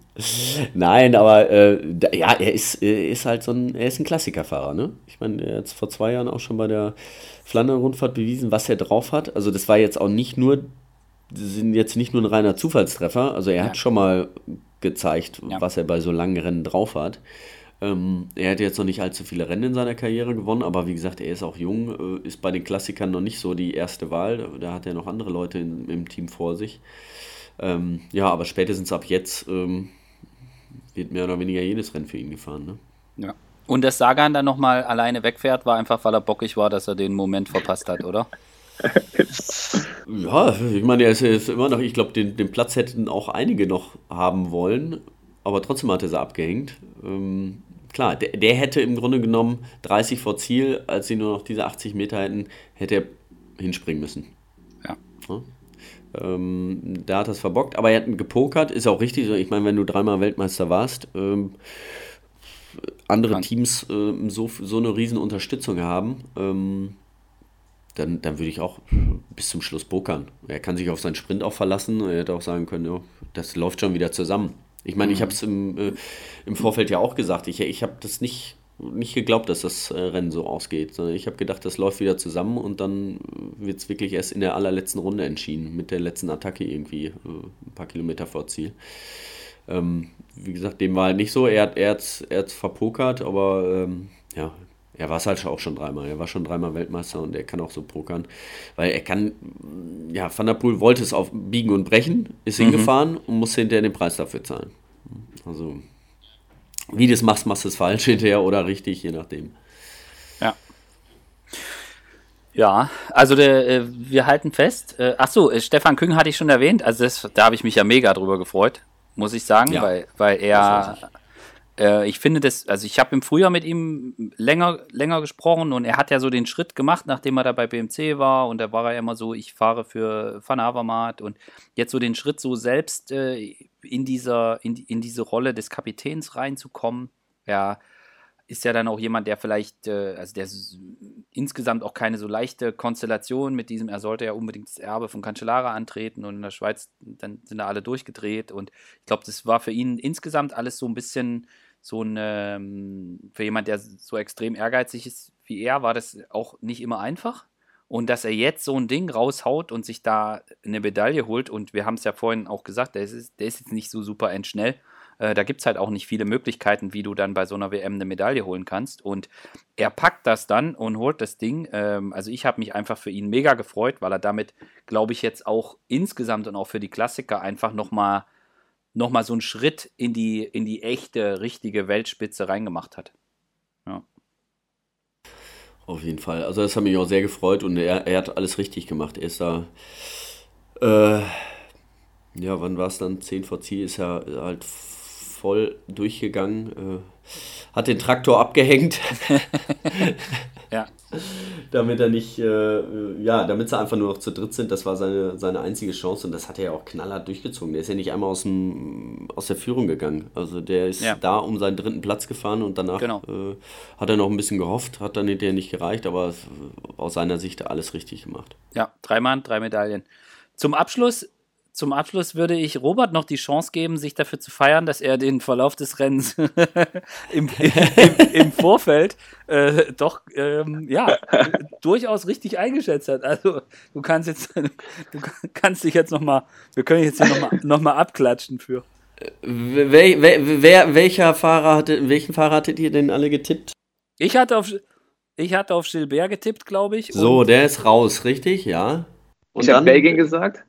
Nein, aber äh, ja, er ist, er ist halt so ein, er ist ein Klassikerfahrer, ne? Ich meine, er hat vor zwei Jahren auch schon bei der Flandern-Rundfahrt bewiesen, was er drauf hat. Also das war jetzt auch nicht nur sind jetzt nicht nur ein reiner Zufallstreffer. Also er ja. hat schon mal gezeigt, ja. was er bei so langen Rennen drauf hat. Ähm, er hat jetzt noch nicht allzu viele Rennen in seiner Karriere gewonnen, aber wie gesagt, er ist auch jung, äh, ist bei den Klassikern noch nicht so die erste Wahl. Da, hat er noch andere Leute in, im Team vor sich. Ähm, ja, aber spätestens ab jetzt ähm, wird mehr oder weniger jedes Rennen für ihn gefahren. Ne? Ja. Und dass Sagan dann nochmal alleine wegfährt, war einfach, weil er bockig war, dass er den Moment verpasst hat, oder? ja, ich meine, er ist, er ist immer noch, ich glaube, den, den Platz hätten auch einige noch haben wollen, aber trotzdem hat er sie abgehängt. Ähm, klar, der, der, hätte im Grunde genommen 30 vor Ziel, als sie nur noch diese 80 Meter hätten, hätte er hinspringen müssen. Ja. ja. Ähm, da hat er es verbockt, aber er hat gepokert, ist auch richtig. Ich meine, wenn du dreimal Weltmeister warst, ähm, andere Kann. Teams äh, so, so eine riesen Unterstützung haben, ähm, dann, dann würde ich auch bis zum Schluss pokern. Er kann sich auf seinen Sprint auch verlassen. Er hätte auch sagen können, ja, das läuft schon wieder zusammen. Ich meine, mhm. ich habe es im, äh, im Vorfeld ja auch gesagt. Ich, ich habe das nicht, nicht geglaubt, dass das äh, Rennen so ausgeht. Ich habe gedacht, das läuft wieder zusammen und dann wird es wirklich erst in der allerletzten Runde entschieden, mit der letzten Attacke irgendwie, äh, ein paar Kilometer vor Ziel. Ähm, wie gesagt, dem war halt nicht so. Er hat es er verpokert, aber ähm, ja, er war es halt auch schon dreimal. Er war schon dreimal Weltmeister und er kann auch so pokern. Weil er kann, ja, Van der Poel wollte es auf Biegen und Brechen, ist mhm. hingefahren und musste hinterher den Preis dafür zahlen. Also, wie du es machst, machst du es falsch hinterher oder richtig, je nachdem. Ja. Ja, also der, äh, wir halten fest. Äh, achso, äh, Stefan Küng hatte ich schon erwähnt. Also das, da habe ich mich ja mega drüber gefreut, muss ich sagen, ja, weil, weil er äh, ich finde das, also ich habe im Frühjahr mit ihm länger, länger gesprochen und er hat ja so den Schritt gemacht, nachdem er da bei BMC war und da war er immer so, ich fahre für Van Avermaet und jetzt so den Schritt so selbst äh, in, dieser, in, in diese Rolle des Kapitäns reinzukommen. Ja, ist ja dann auch jemand, der vielleicht, äh, also der insgesamt auch keine so leichte Konstellation mit diesem, er sollte ja unbedingt das Erbe von Cancellara antreten und in der Schweiz, dann sind da alle durchgedreht und ich glaube, das war für ihn insgesamt alles so ein bisschen so ein, ähm, für jemand, der so extrem ehrgeizig ist wie er, war das auch nicht immer einfach. Und dass er jetzt so ein Ding raushaut und sich da eine Medaille holt, und wir haben es ja vorhin auch gesagt, der ist, der ist jetzt nicht so super endschnell. Äh, da gibt es halt auch nicht viele Möglichkeiten, wie du dann bei so einer WM eine Medaille holen kannst. Und er packt das dann und holt das Ding. Ähm, also ich habe mich einfach für ihn mega gefreut, weil er damit, glaube ich, jetzt auch insgesamt und auch für die Klassiker einfach nochmal nochmal so einen Schritt in die, in die echte, richtige Weltspitze reingemacht hat. Ja. Auf jeden Fall. Also das hat mich auch sehr gefreut und er, er hat alles richtig gemacht. Er ist da, äh, ja, wann war es dann? 10 vor 10 ist er halt voll durchgegangen, äh, hat den Traktor abgehängt. *laughs* ja. *laughs* damit er nicht, äh, ja, damit sie einfach nur noch zu dritt sind, das war seine, seine einzige Chance und das hat er ja auch knallhart durchgezogen. Der ist ja nicht einmal aus, dem, aus der Führung gegangen. Also der ist ja. da um seinen dritten Platz gefahren und danach genau. äh, hat er noch ein bisschen gehofft, hat dann hinterher nicht gereicht, aber aus seiner Sicht alles richtig gemacht. Ja, drei Mann, drei Medaillen. Zum Abschluss zum Abschluss würde ich Robert noch die Chance geben, sich dafür zu feiern, dass er den Verlauf des Rennens *laughs* im, im, im, Vorfeld äh, doch ähm, ja durchaus richtig eingeschätzt hat. Also du kannst jetzt, du kannst dich jetzt noch mal, wir können jetzt hier noch mal, noch mal abklatschen für. Wer, wer, wer, welcher Fahrer hatte, welchen Fahrer hattet ihr denn alle getippt? Ich hatte auf, ich hatte auf Gilbert getippt, glaube ich. So, der ist raus, richtig? Ja. Und ich habe Belgien gesagt.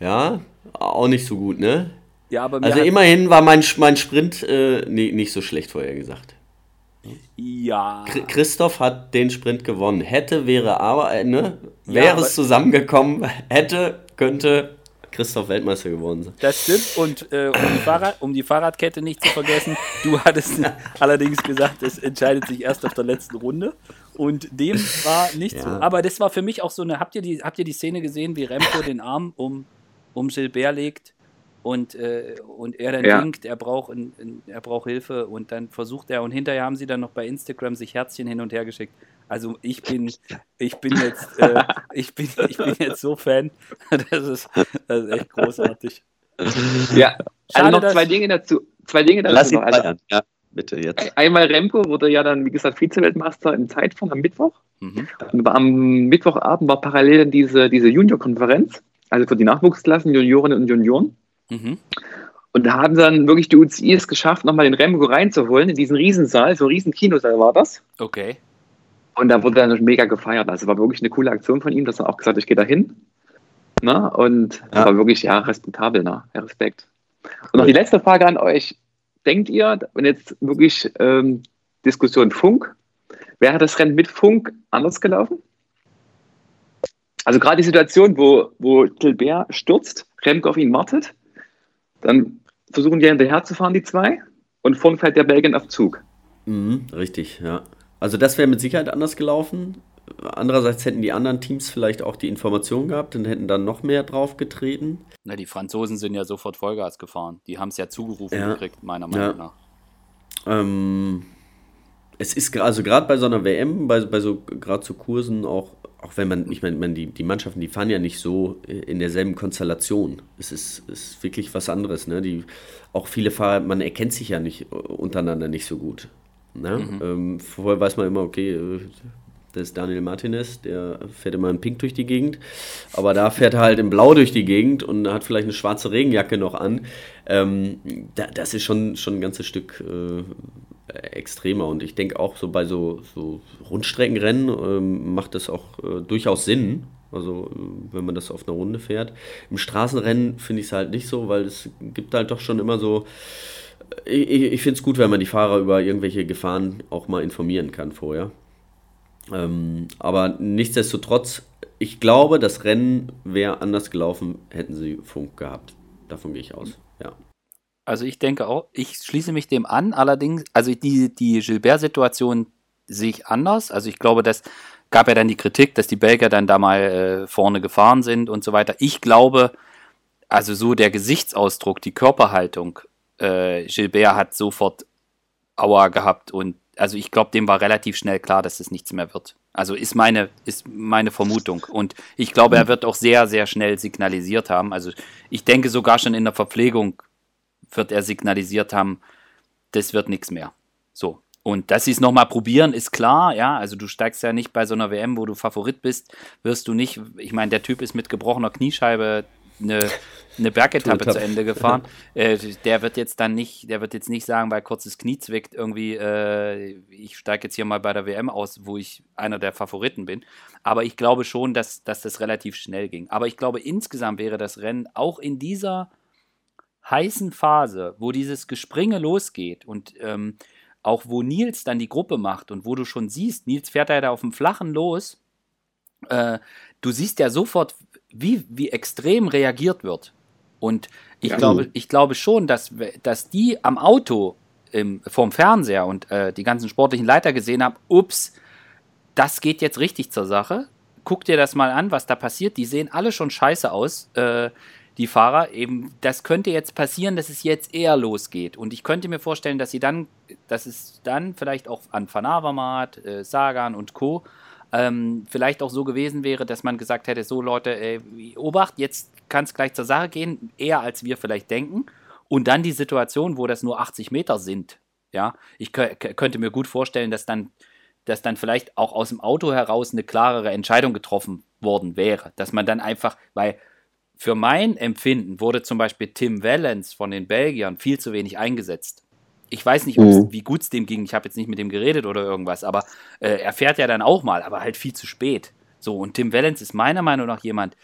Ja, auch nicht so gut, ne? Ja, aber also immerhin war mein, mein Sprint äh, nee, nicht so schlecht vorher gesagt. Ja. Christoph hat den Sprint gewonnen. Hätte, wäre, aber, äh, ne? Wäre ja, es zusammengekommen, *laughs* hätte, könnte Christoph Weltmeister geworden sein. Das stimmt. Und äh, um, die Fahrrad, um die Fahrradkette nicht zu vergessen, du hattest *laughs* allerdings gesagt, es entscheidet sich erst auf der letzten Runde. Und dem war nicht ja. so. Aber das war für mich auch so eine. Habt ihr die, habt ihr die Szene gesehen, wie Remco den Arm um um Gilbert legt und, äh, und er dann ja. denkt, er braucht, in, in, er braucht Hilfe und dann versucht er und hinterher haben sie dann noch bei Instagram sich Herzchen hin und her geschickt. Also ich bin, ich bin jetzt, äh, *laughs* ich bin, ich bin jetzt so Fan. *laughs* Das ist, das ist echt großartig. Ja, also Schade, also noch zwei Dinge dazu. Zwei Dinge dazu. Lass ihn also, ja, bitte jetzt. Einmal Remco wurde ja dann, wie gesagt, Vize-Weltmeister im Zeitfahren am Mittwoch. Mhm. Am Mittwochabend war parallel diese, diese Junior-Konferenz also für die Nachwuchsklassen, Juniorinnen und Junioren. Mhm. Und da haben dann wirklich die UCI es geschafft, nochmal den Remco reinzuholen in diesen Riesensaal, so ein riesen Kinosaal war das. Okay. Und da wurde dann mega gefeiert. Also war wirklich eine coole Aktion von ihm, dass er auch gesagt hat, ich gehe da hin. Ne? Und ja. war wirklich, ja, respektabel, ne? Ja, Respekt. Und noch die letzte Frage an euch. Denkt ihr, wenn jetzt wirklich ähm, Diskussion Funk, wäre das Rennen mit Funk anders gelaufen? Also gerade die Situation, wo, wo Gilbert stürzt, Remco auf ihn wartet, dann versuchen die hinterher zu fahren, die zwei, und vorn fährt der Belgien auf Zug. Mhm, richtig, ja. Also das wäre mit Sicherheit anders gelaufen. Andererseits hätten die anderen Teams vielleicht auch die Information gehabt und hätten dann noch mehr drauf getreten. Na, die Franzosen sind ja sofort Vollgas gefahren. Die haben es ja zugerufen ja. gekriegt, meiner Meinung ja. nach. Ähm, es ist also gerade bei so einer WM, bei, bei so gerade so Kursen auch auch wenn man, ich meine, die, die Mannschaften, die fahren ja nicht so in derselben Konstellation. Es ist, ist wirklich was anderes. Ne? Die, auch viele Fahrer, man erkennt sich ja nicht untereinander nicht so gut. Ne? Mhm. Ähm, vorher weiß man immer, okay, äh, das ist Daniel Martinez, der fährt immer in Pink durch die Gegend, aber da fährt er halt in Blau durch die Gegend und hat vielleicht eine schwarze Regenjacke noch an. Ähm, da, das ist schon, schon ein ganzes Stück äh, extremer. Und ich denke auch so bei so, so Rundstreckenrennen ähm, macht das auch äh, durchaus Sinn. Also äh, wenn man das auf einer Runde fährt. Im Straßenrennen finde ich es halt nicht so, weil es gibt halt doch schon immer so. Äh, ich, ich finde es gut, wenn man die Fahrer über irgendwelche Gefahren auch mal informieren kann vorher. Ähm, aber nichtsdestotrotz, ich glaube, das Rennen wäre anders gelaufen, hätten sie Funk gehabt. Davon gehe ich aus. Ja. Also ich denke auch, ich schließe mich dem an, allerdings, also die, die Gilbert-Situation sehe ich anders. Also ich glaube, das gab ja dann die Kritik, dass die Belgier dann da mal äh, vorne gefahren sind und so weiter. Ich glaube, also so der Gesichtsausdruck, die Körperhaltung, äh, Gilbert hat sofort Aua gehabt und also ich glaube, dem war relativ schnell klar, dass es nichts mehr wird. Also ist meine, ist meine Vermutung. Und ich glaube, er wird auch sehr, sehr schnell signalisiert haben. Also ich denke sogar schon in der Verpflegung wird er signalisiert haben, das wird nichts mehr. So. Und dass sie es nochmal probieren, ist klar, ja. Also du steigst ja nicht bei so einer WM, wo du Favorit bist, wirst du nicht, ich meine, der Typ ist mit gebrochener Kniescheibe eine, eine Bergetappe zu Ende gefahren. *laughs* Äh, der wird jetzt dann nicht, der wird jetzt nicht sagen, weil kurzes Knie zwickt, irgendwie, äh, ich steige jetzt hier mal bei der WM aus, wo ich einer der Favoriten bin. Aber ich glaube schon, dass, dass das relativ schnell ging. Aber ich glaube, insgesamt wäre das Rennen auch in dieser heißen Phase, wo dieses Gespringe losgeht und ähm, auch wo Nils dann die Gruppe macht und wo du schon siehst, Nils fährt ja da auf dem Flachen los, äh, du siehst ja sofort, wie, wie extrem reagiert wird. Und ich, ja. glaube, ich glaube schon, dass, dass die am Auto im, vorm Fernseher und äh, die ganzen sportlichen Leiter gesehen haben, ups, das geht jetzt richtig zur Sache. Guck dir das mal an, was da passiert. Die sehen alle schon scheiße aus, äh, die Fahrer. Eben, das könnte jetzt passieren, dass es jetzt eher losgeht. Und ich könnte mir vorstellen, dass sie dann, dass es dann vielleicht auch an Van Avermaet, äh, Sagan und Co. Ähm, vielleicht auch so gewesen wäre, dass man gesagt hätte, so Leute, äh, Obacht, jetzt kann es gleich zur Sache gehen, eher als wir vielleicht denken. Und dann die Situation, wo das nur 80 Meter sind. Ja, ich könnte mir gut vorstellen, dass dann, dass dann vielleicht auch aus dem Auto heraus eine klarere Entscheidung getroffen worden wäre. Dass man dann einfach, weil für mein Empfinden wurde zum Beispiel Tim Wellens von den Belgiern viel zu wenig eingesetzt. Ich weiß nicht, mhm. wie gut es dem ging. Ich habe jetzt nicht mit dem geredet oder irgendwas, aber äh, er fährt ja dann auch mal, aber halt viel zu spät. So, und Tim Wellens ist meiner Meinung nach jemand,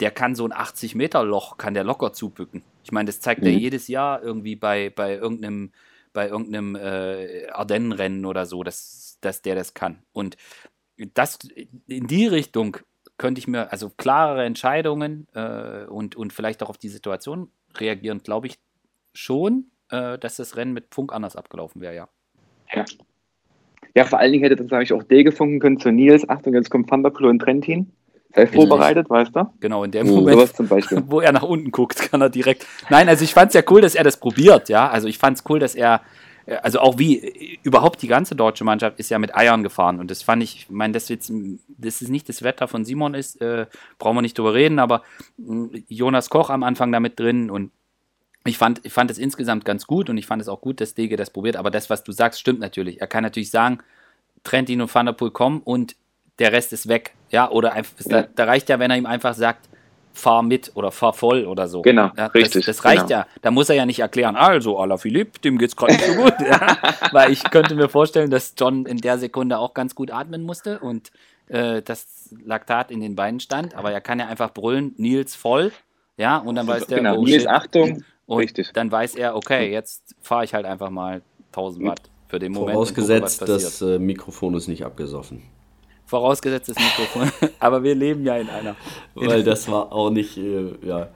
der kann so ein 80-Meter-Loch, kann der locker zubücken. Ich meine, das zeigt mhm. er jedes Jahr irgendwie bei, bei irgendeinem, bei irgendeinem äh, Ardennenrennen oder so, dass, dass der das kann. Und das in die Richtung könnte ich mir, also klarere Entscheidungen äh, und, und vielleicht auch auf die Situation reagieren, glaube ich schon, äh, dass das Rennen mit Funk anders abgelaufen wäre, ja. Ja. Ja, vor allen Dingen hätte das, sage ich, auch D gefunken können zu Nils. Achtung, jetzt kommt Van der Poel und Trentin. Sei vorbereitet, weißt du? Genau, in dem Moment, *laughs* wo er nach unten guckt, kann er direkt. Nein, also ich fand es ja cool, dass er das probiert, ja. Also ich fand es cool, dass er, also auch wie überhaupt die ganze deutsche Mannschaft ist ja mit Eiern gefahren und das fand ich, ich meine, dass jetzt, das ist nicht das Wetter von Simon ist, äh, brauchen wir nicht drüber reden, aber äh, Jonas Koch am Anfang damit drin und ich fand, ich fand es insgesamt ganz gut und ich fand es auch gut, dass Dege das probiert, aber das, was du sagst, stimmt natürlich. Er kann natürlich sagen, Trentin und Van der Poel kommen und der Rest ist weg. Ja, oder einfach, ja. Da, da, reicht ja, wenn er ihm einfach sagt, fahr mit oder fahr voll oder so. Genau, ja, richtig. Das, das reicht genau. ja. Da muss er ja nicht erklären, also, Ala Philipp, dem geht's gerade nicht so gut. ja, *laughs* weil ich könnte mir vorstellen, dass John in der Sekunde auch ganz gut atmen musste und äh, das Laktat in den Beinen stand. Aber er kann ja einfach brüllen, Nils voll. Ja, und dann weiß der, genau. oh, Nils, shit. Achtung. Und Richtig. dann weiß er, okay, jetzt fahre ich halt einfach mal 1000 Watt für den Moment. Vorausgesetzt, das äh, Mikrofon ist nicht abgesoffen. Vorausgesetzt das Mikrofon. *laughs* Aber wir leben ja in einer. In Weil das war auch nicht, äh, ja.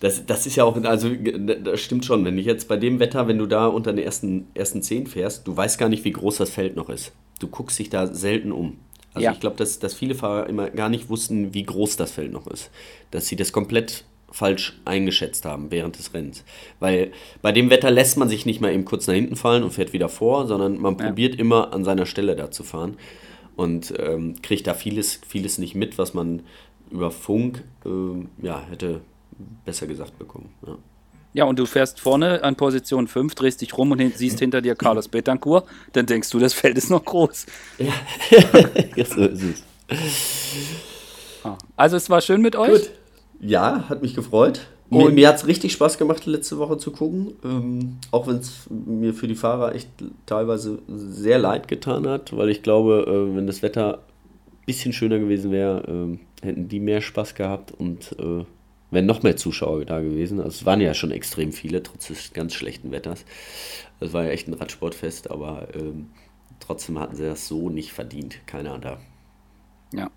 Das, das ist ja auch, also das stimmt schon. Wenn ich jetzt bei dem Wetter, wenn du da unter den ersten, ersten zehn fährst, du weißt gar nicht, wie groß das Feld noch ist. Du guckst dich da selten um. Also ja. ich glaube, dass, dass viele Fahrer immer gar nicht wussten, wie groß das Feld noch ist. Dass sie das komplett falsch eingeschätzt haben während des Rennens. Weil bei dem Wetter lässt man sich nicht mal eben kurz nach hinten fallen und fährt wieder vor, sondern man ja. probiert immer an seiner Stelle da zu fahren und ähm, kriegt da vieles, vieles nicht mit, was man über Funk ähm, ja, hätte besser gesagt bekommen. Ja. Ja, und du fährst vorne an Position 5, drehst dich rum und siehst hinter dir Carlos Betancourt, dann denkst du, das Feld ist noch groß. *laughs* Ja, so ist es. Ah, also es war schön mit euch. Gut. Ja, hat mich gefreut. Und mir, mir hat es richtig Spaß gemacht, letzte Woche zu gucken. Ähm, auch wenn es mir für die Fahrer echt teilweise sehr leid getan hat, weil ich glaube, äh, wenn das Wetter ein bisschen schöner gewesen wäre, äh, hätten die mehr Spaß gehabt und äh, wären noch mehr Zuschauer da gewesen. Also es waren ja schon extrem viele, trotz des ganz schlechten Wetters. Es war ja echt ein Radsportfest, aber ähm, trotzdem hatten sie das so nicht verdient. Keiner da. Ja.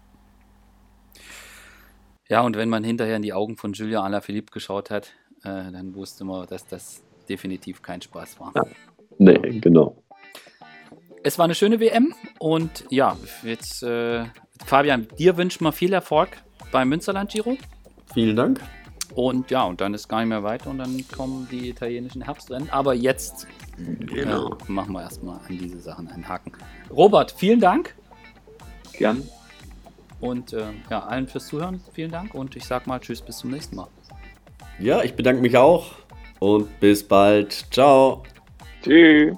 Ja, und wenn man hinterher in die Augen von Julia Alaphilippe geschaut hat, äh, dann wusste man, dass das definitiv kein Spaß war. Ja. Nee, genau. Es war eine schöne WM und ja, jetzt äh, Fabian, dir wünschen wir viel Erfolg beim Münsterland Giro. Vielen Dank. Und ja, und dann ist gar nicht mehr weiter und dann kommen die italienischen Herbstrennen. Aber jetzt genau. äh, machen wir erstmal an diese Sachen einen Haken. Robert, vielen Dank. Gern. Und äh, ja, allen fürs Zuhören. Vielen Dank und ich sag mal Tschüss, bis zum nächsten Mal. Ja, ich bedanke mich auch und bis bald. Ciao. Tschüss.